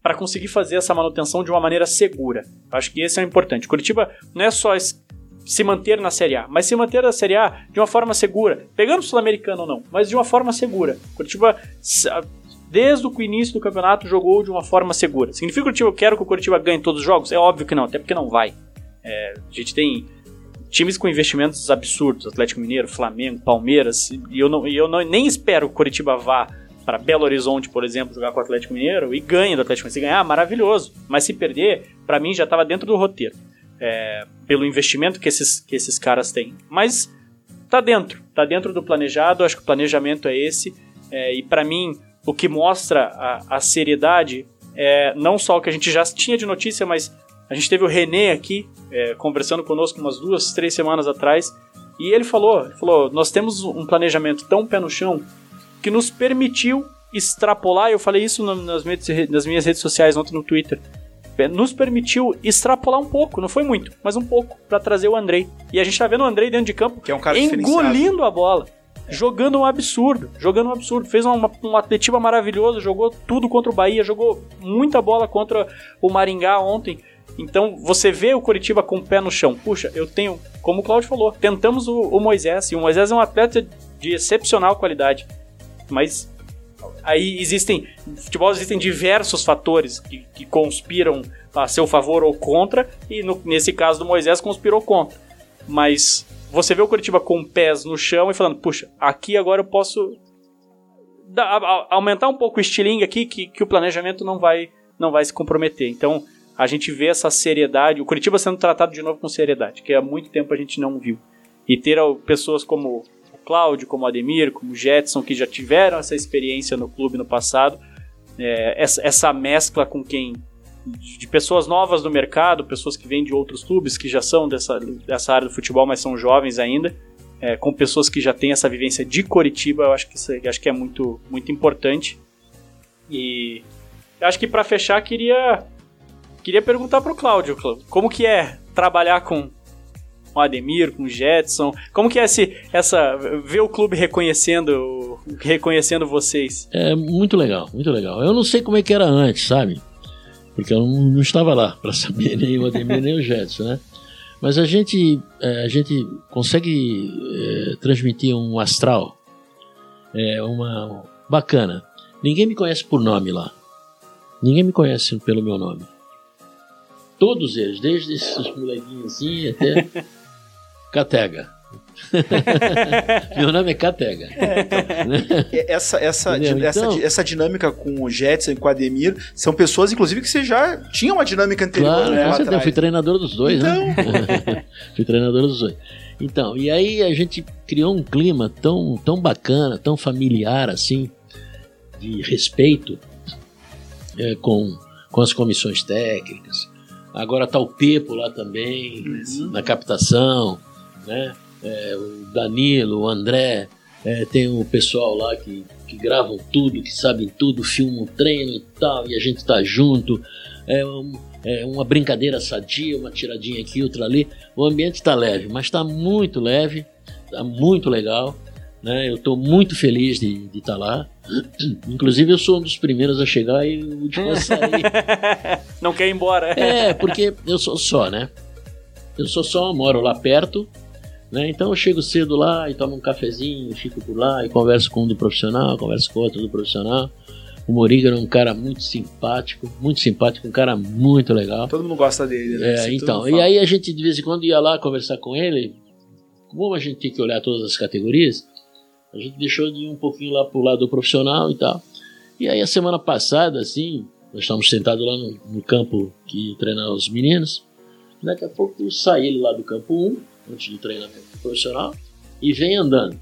para conseguir fazer essa manutenção de uma maneira segura. Acho que esse é o importante. Curitiba não é só se manter na Série A, mas se manter na Série A de uma forma segura, pegando o Sul-Americano ou não, mas de uma forma segura. Curitiba, desde o início do campeonato, jogou de uma forma segura. Significa que Curitiba quero que o Curitiba ganhe todos os jogos? É óbvio que não, até porque não vai. É, a gente tem times com investimentos absurdos, Atlético Mineiro, Flamengo, Palmeiras, e eu, não, e eu não, nem espero que o Curitiba vá para Belo Horizonte, por exemplo, jogar com o Atlético Mineiro e ganhe do Atlético Mineiro. Se ganhar, maravilhoso. Mas se perder, para mim já estava dentro do roteiro é, pelo investimento que esses, que esses caras têm. Mas tá dentro, tá dentro do planejado, acho que o planejamento é esse. É, e para mim, o que mostra a, a, seriedade é não só o que a gente já tinha de notícia, mas a gente teve o René aqui é, conversando conosco umas duas, três semanas atrás. E ele falou, ele falou, nós temos um planejamento tão pé no chão que nos permitiu extrapolar, eu falei isso nas minhas, redes sociais ontem no Twitter, nos permitiu extrapolar um pouco, não foi muito, mas um pouco, para trazer o Andrei. E a gente tá vendo o Andrei dentro de campo
que é um cara
engolindo a bola. É. Jogando um absurdo, jogando um absurdo. Fez uma, um atletiva maravilhoso, jogou tudo contra o Bahia, jogou muita bola contra o Maringá ontem. Então você vê o Curitiba com o pé no chão. Puxa, eu tenho, como o Claudio falou, tentamos o, o Moisés, e o Moisés é um atleta de excepcional qualidade. Mas aí existem. No futebol existem diversos fatores que, que conspiram a seu favor ou contra, e no, nesse caso do Moisés conspirou contra. Mas você vê o Curitiba com pés no chão e falando, puxa, aqui agora eu posso dar, a, aumentar um pouco o estilingue aqui que, que o planejamento não vai, não vai se comprometer. Então a gente vê essa seriedade, o Curitiba sendo tratado de novo com seriedade, que há muito tempo a gente não viu. E ter pessoas como Cláudio, como Ademir, como Jetson, que já tiveram essa experiência no clube no passado, é, essa, essa mescla com quem de pessoas novas no mercado, pessoas que vêm de outros clubes, que já são dessa, dessa área do futebol, mas são jovens ainda, é, com pessoas que já têm essa vivência de Coritiba, eu acho que, acho que é muito, muito importante. E acho que para fechar, queria, queria perguntar para o Cláudio, como que é trabalhar com com o Ademir, com o Jetson. Como que é esse, essa ver o clube reconhecendo reconhecendo vocês?
É muito legal, muito legal. Eu não sei como é que era antes, sabe? Porque eu não, não estava lá para saber nem o Ademir nem o Jetson, né? Mas a gente, é, a gente consegue é, transmitir um astral, é, uma bacana. Ninguém me conhece por nome lá. Ninguém me conhece pelo meu nome. Todos eles, desde esses molequinhos assim até Catega. Meu nome é Catega. É, então,
essa, essa, essa, então, essa dinâmica com o Jetson e com o Ademir são pessoas, inclusive, que você já tinha uma dinâmica anterior.
Claro, né, com Eu fui treinador dos dois, né? então... né? fui treinador dos dois. Então, e aí a gente criou um clima tão, tão bacana, tão familiar assim, de respeito é, com, com as comissões técnicas. Agora está o Pepo lá também, uhum. na captação, né? É, o Danilo, o André, é, tem o pessoal lá que, que gravam tudo, que sabem tudo, filmam treino e tal, e a gente está junto. É, um, é, uma brincadeira sadia, uma tiradinha aqui, outra ali. O ambiente está leve, mas está muito leve, está muito legal. Né? Eu estou muito feliz de estar tá lá. Inclusive, eu sou um dos primeiros a chegar e o último a sair.
Não quer ir embora.
É, porque eu sou só, né? Eu sou só, moro lá perto. Né? Então eu chego cedo lá e tomo um cafezinho, fico por lá e converso com um do profissional, converso com outro do profissional. O Moriga é um cara muito simpático, muito simpático, um cara muito legal.
Todo mundo gosta dele,
né? É, então. E aí a gente de vez em quando ia lá conversar com ele. Como a gente tem que olhar todas as categorias, a gente deixou de ir um pouquinho lá pro lado profissional e tal. E aí a semana passada, assim, nós estávamos sentados lá no, no campo que treinar os meninos. Daqui a pouco saí ele lá do campo 1, antes do treinamento profissional, e vem andando.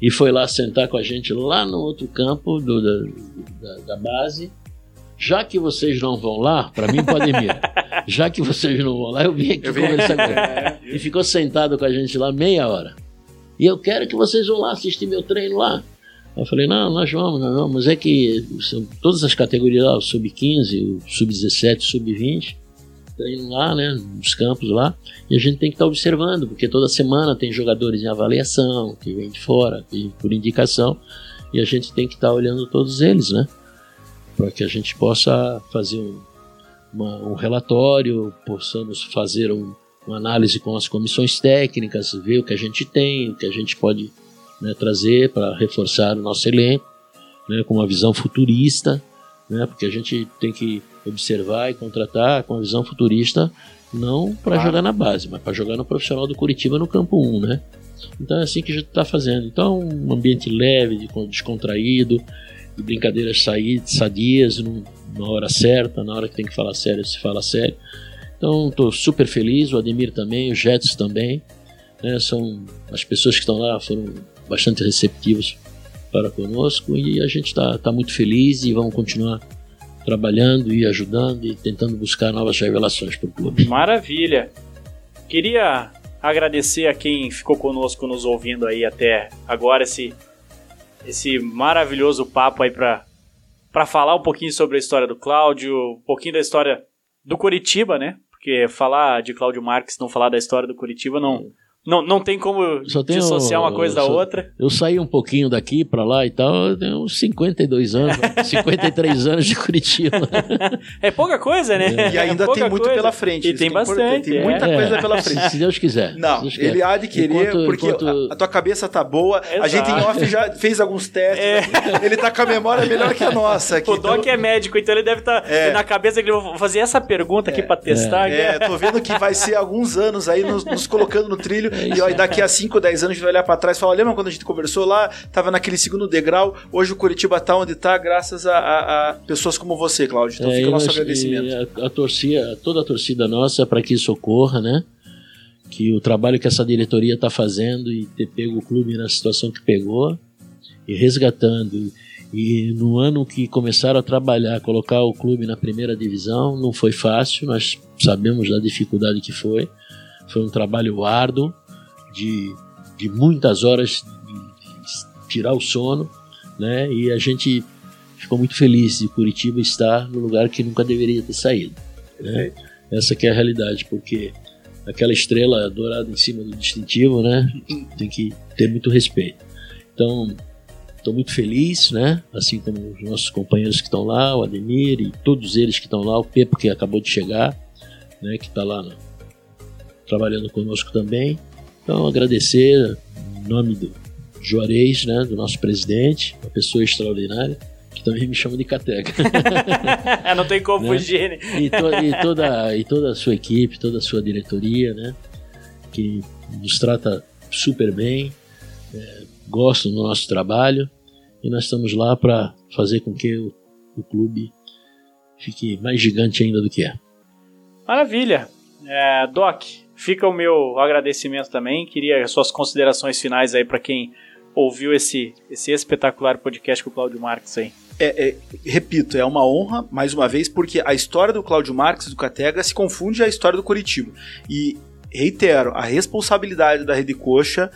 E foi lá sentar com a gente lá no outro campo do, da, da, da base. Já que vocês não vão lá, para mim pode ir. Já que vocês não vão lá, eu vim aqui eu conversar com ele. E ficou sentado com a gente lá meia hora. E eu quero que vocês vão lá assistir meu treino lá. Eu falei, não, nós vamos, nós vamos. Mas é que são todas as categorias lá, o sub-15, o sub-17, o sub-20, treino lá, né, nos campos lá. E a gente tem que estar tá observando, porque toda semana tem jogadores em avaliação, que vêm de fora, que, por indicação. E a gente tem que estar tá olhando todos eles, né? Para que a gente possa fazer um, uma, um relatório, possamos fazer um, uma análise com as comissões técnicas, ver o que a gente tem, o que a gente pode né, trazer para reforçar o nosso elenco, né, com uma visão futurista, né, porque a gente tem que observar e contratar com uma visão futurista, não para jogar na base, mas para jogar no profissional do Curitiba no campo 1, né? Então é assim que a gente está fazendo. Então, um ambiente leve, descontraído, de brincadeiras sadias, na hora certa, na hora que tem que falar sério, se fala sério. Então estou super feliz, o Ademir também, o Jets também. Né, são as pessoas que estão lá foram bastante receptivas para conosco e a gente está tá muito feliz e vamos continuar trabalhando e ajudando e tentando buscar novas revelações para o clube.
Maravilha! Queria agradecer a quem ficou conosco nos ouvindo aí até agora esse esse maravilhoso papo aí para para falar um pouquinho sobre a história do Cláudio, um pouquinho da história do Curitiba, né? Porque falar de Cláudio Marques, não falar da história do Curitiba, não, não, não tem como tenho, dissociar uma coisa só, da outra.
Eu saí um pouquinho daqui para lá e tal, eu tenho uns 52 anos, 53 anos de Curitiba.
É pouca coisa, né?
É. E ainda
é
tem muito
coisa.
pela frente.
E tem bastante.
Tem muita
é.
coisa pela frente.
Se Deus quiser.
Não,
Deus
ele há de querer, enquanto, porque
enquanto...
A, a, tua cabeça tá boa. Exato. A gente em off já fez alguns testes. É. Né? Ele tá com a memória melhor que a nossa. Aqui,
o Doc então... é médico, então ele deve estar tá é. na cabeça que ele vai fazer essa pergunta aqui para testar.
É. tô vendo que vai ser alguns anos aí nos, nos colocando no trilho. E ó, daqui a 5, 10 anos a gente vai olhar para trás e falar: lembra quando a gente conversou lá? Tava naquele segundo degrau. Hoje o Curitiba tá onde tá, graças a, a, a pessoas como você, Cláudio. Então é, fica o nosso agradecimento.
A, a, torcida, toda a torcida nossa é para que isso ocorra, né? Que o trabalho que essa diretoria está fazendo e ter pego o clube na situação que pegou e resgatando. E no ano que começaram a trabalhar, colocar o clube na primeira divisão, não foi fácil, nós sabemos da dificuldade que foi. Foi um trabalho árduo de de muitas horas de, tirar o sono, né? E a gente ficou muito feliz de Curitiba estar no lugar que nunca deveria ter saído. Né? Essa que é a realidade, porque aquela estrela dourada em cima do distintivo, né? Tem que ter muito respeito. Então, estou muito feliz, né? Assim como os nossos companheiros que estão lá, o Ademir e todos eles que estão lá, o Pepo que acabou de chegar, né? Que está lá no, trabalhando conosco também. Então, agradecer em nome do Juarez, né, do nosso presidente, uma pessoa extraordinária, que também me chama de Catega.
Não tem como né? fugir. Né?
E, to, e, toda, e toda a sua equipe, toda a sua diretoria, né, que nos trata super bem, é, gostam do nosso trabalho e nós estamos lá para fazer com que o, o, clube fique mais gigante ainda do que é.
Maravilha. É, Doc, fica o meu agradecimento também. Queria as suas considerações finais aí para quem ouviu esse, esse espetacular podcast com o Cláudio Marques aí.
É, é, repito, é uma honra, mais uma vez, porque a história do Cláudio Marques do Catega se confunde à história do Curitiba. E, reitero, a responsabilidade da Rede Coxa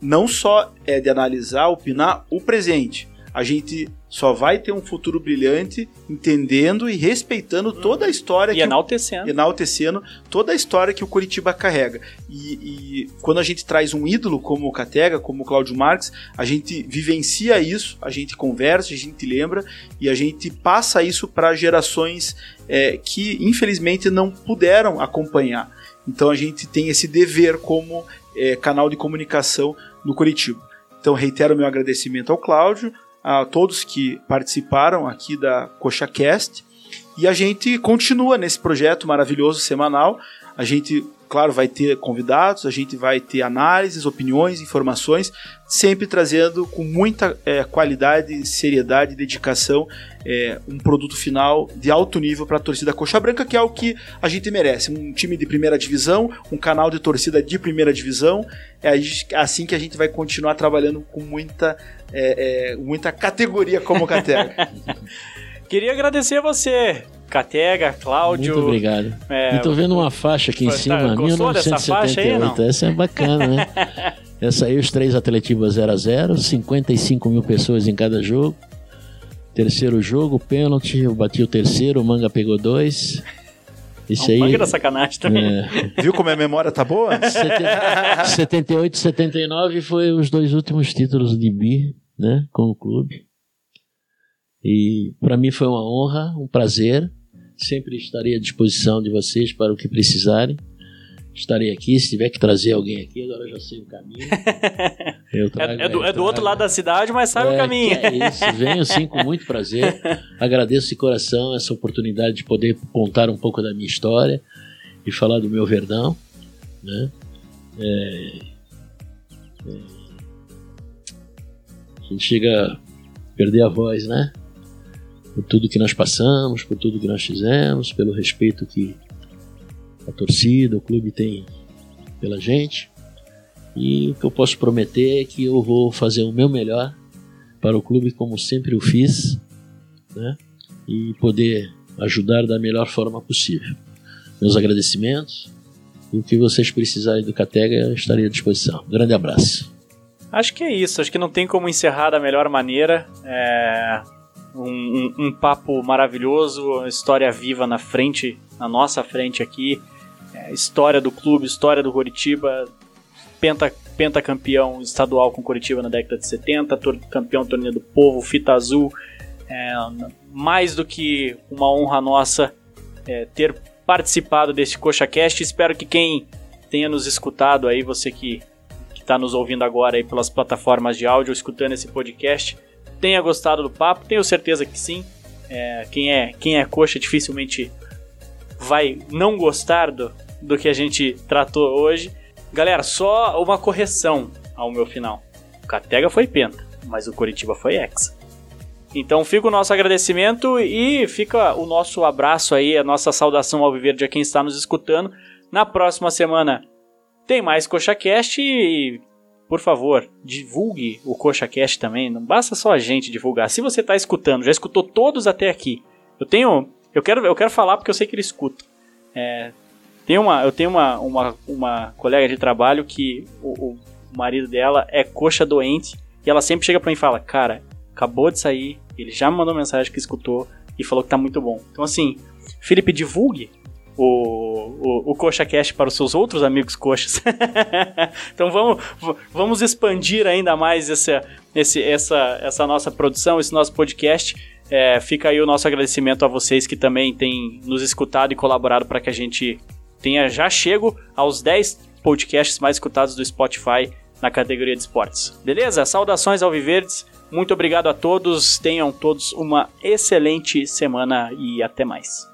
não só é de analisar, opinar o presente. A gente só vai ter um futuro brilhante entendendo e respeitando toda a história
e enaltecendo.
O, enaltecendo toda a história que o Curitiba carrega. E, e, quando a gente traz um ídolo como o Catega, como o Cláudio Marques, a gente vivencia isso, a gente conversa, a gente lembra e a gente passa isso para gerações é, que infelizmente não puderam acompanhar. Então a gente tem esse dever como é, canal de comunicação no Curitiba. Então reitero meu agradecimento ao Cláudio, a todos que participaram aqui da CoxaCast e a gente continua nesse projeto maravilhoso semanal. A gente Claro, vai ter convidados, a gente vai ter análises, opiniões, informações, sempre trazendo com muita é, qualidade, seriedade e dedicação é, um produto final de alto nível para a torcida Coxa Branca, que é o que a gente merece. Um time de primeira divisão, um canal de torcida de primeira divisão. É assim que a gente vai continuar trabalhando com muita, é, é muita categoria como Catega.
Queria agradecer a você, Catega, Cláudio.
Muito obrigado. É, e tô vendo uma faixa aqui em tá, cima, 1978. Aí, Essa é bacana, né? Essa aí, os três Atletivas 0 a 0 55 mil pessoas em cada jogo. Terceiro jogo, pênalti, eu bati o terceiro, o Manga pegou dois.
Isso aí. Manga da sacanagem também.
É... Viu como a memória tá boa?
78 79 foi os dois últimos títulos de bi, né, com o clube. E para mim foi uma honra, um prazer. Sempre estarei à disposição de vocês para o que precisarem. Estarei aqui, se tiver que trazer alguém aqui, agora eu já sei o caminho.
Trago, é, é, do, é, do, outro lado da cidade, mas sabe é, o caminho.
É isso, venho sim com muito prazer. Agradeço de coração essa oportunidade de poder contar um pouco da minha história e falar do meu Verdão. Né? É, é, a gente chega a perder a voz, né? Por tudo que nós passamos, por tudo que nós fizemos, pelo respeito que a torcida, o clube tem pela gente. E o que eu posso prometer é que eu vou fazer o meu melhor para o clube, como sempre o fiz, né? e poder ajudar da melhor forma possível. Meus agradecimentos e o que vocês precisarem do Catega, estarei à disposição. Um grande abraço.
Acho que é isso, acho que não tem como encerrar da melhor maneira. É um, um, papo maravilhoso, história viva na frente, na nossa frente aqui. É, história do clube, história do Coritiba, penta, pentacampeão estadual com Coritiba na década de 70, tor campeão torneio do povo, fita azul. É, mais do que uma honra nossa é, ter participado desse CoxaCast. Espero que quem tenha nos escutado aí, você que está nos ouvindo agora aí pelas plataformas de áudio, escutando esse podcast, tenha gostado do papo. Tenho certeza que sim. É, quem, é, quem é coxa dificilmente vai não gostar do, do que a gente tratou hoje. Galera, só uma correção ao meu final. O Catega foi penta, mas o Curitiba foi exa. Então fica o nosso agradecimento e fica o nosso abraço aí, a nossa saudação ao viver de quem está nos escutando. Na próxima semana tem mais CoxaCast e por favor, divulgue o CoxaCast também. Não basta só a gente divulgar. Se você está escutando, já escutou todos até aqui. Eu tenho. Eu quero, eu quero falar porque eu sei que ele escuta. É, tem uma, eu tenho uma, uma, uma colega de trabalho que o, o marido dela é coxa doente. E ela sempre chega para mim e fala: Cara, acabou de sair. Ele já me mandou mensagem que escutou e falou que tá muito bom. Então, assim, Felipe, divulgue o, o, o Coxa para os seus outros amigos coxas. então vamos, vamos expandir ainda mais essa, esse, essa, essa nossa produção, esse nosso podcast. É, fica aí o nosso agradecimento a vocês que também têm nos escutado e colaborado para que a gente tenha já chego aos 10 podcasts mais escutados do Spotify na categoria de esportes. Beleza? Saudações ao Viverdes. Muito obrigado a todos. Tenham todos uma excelente semana e até mais.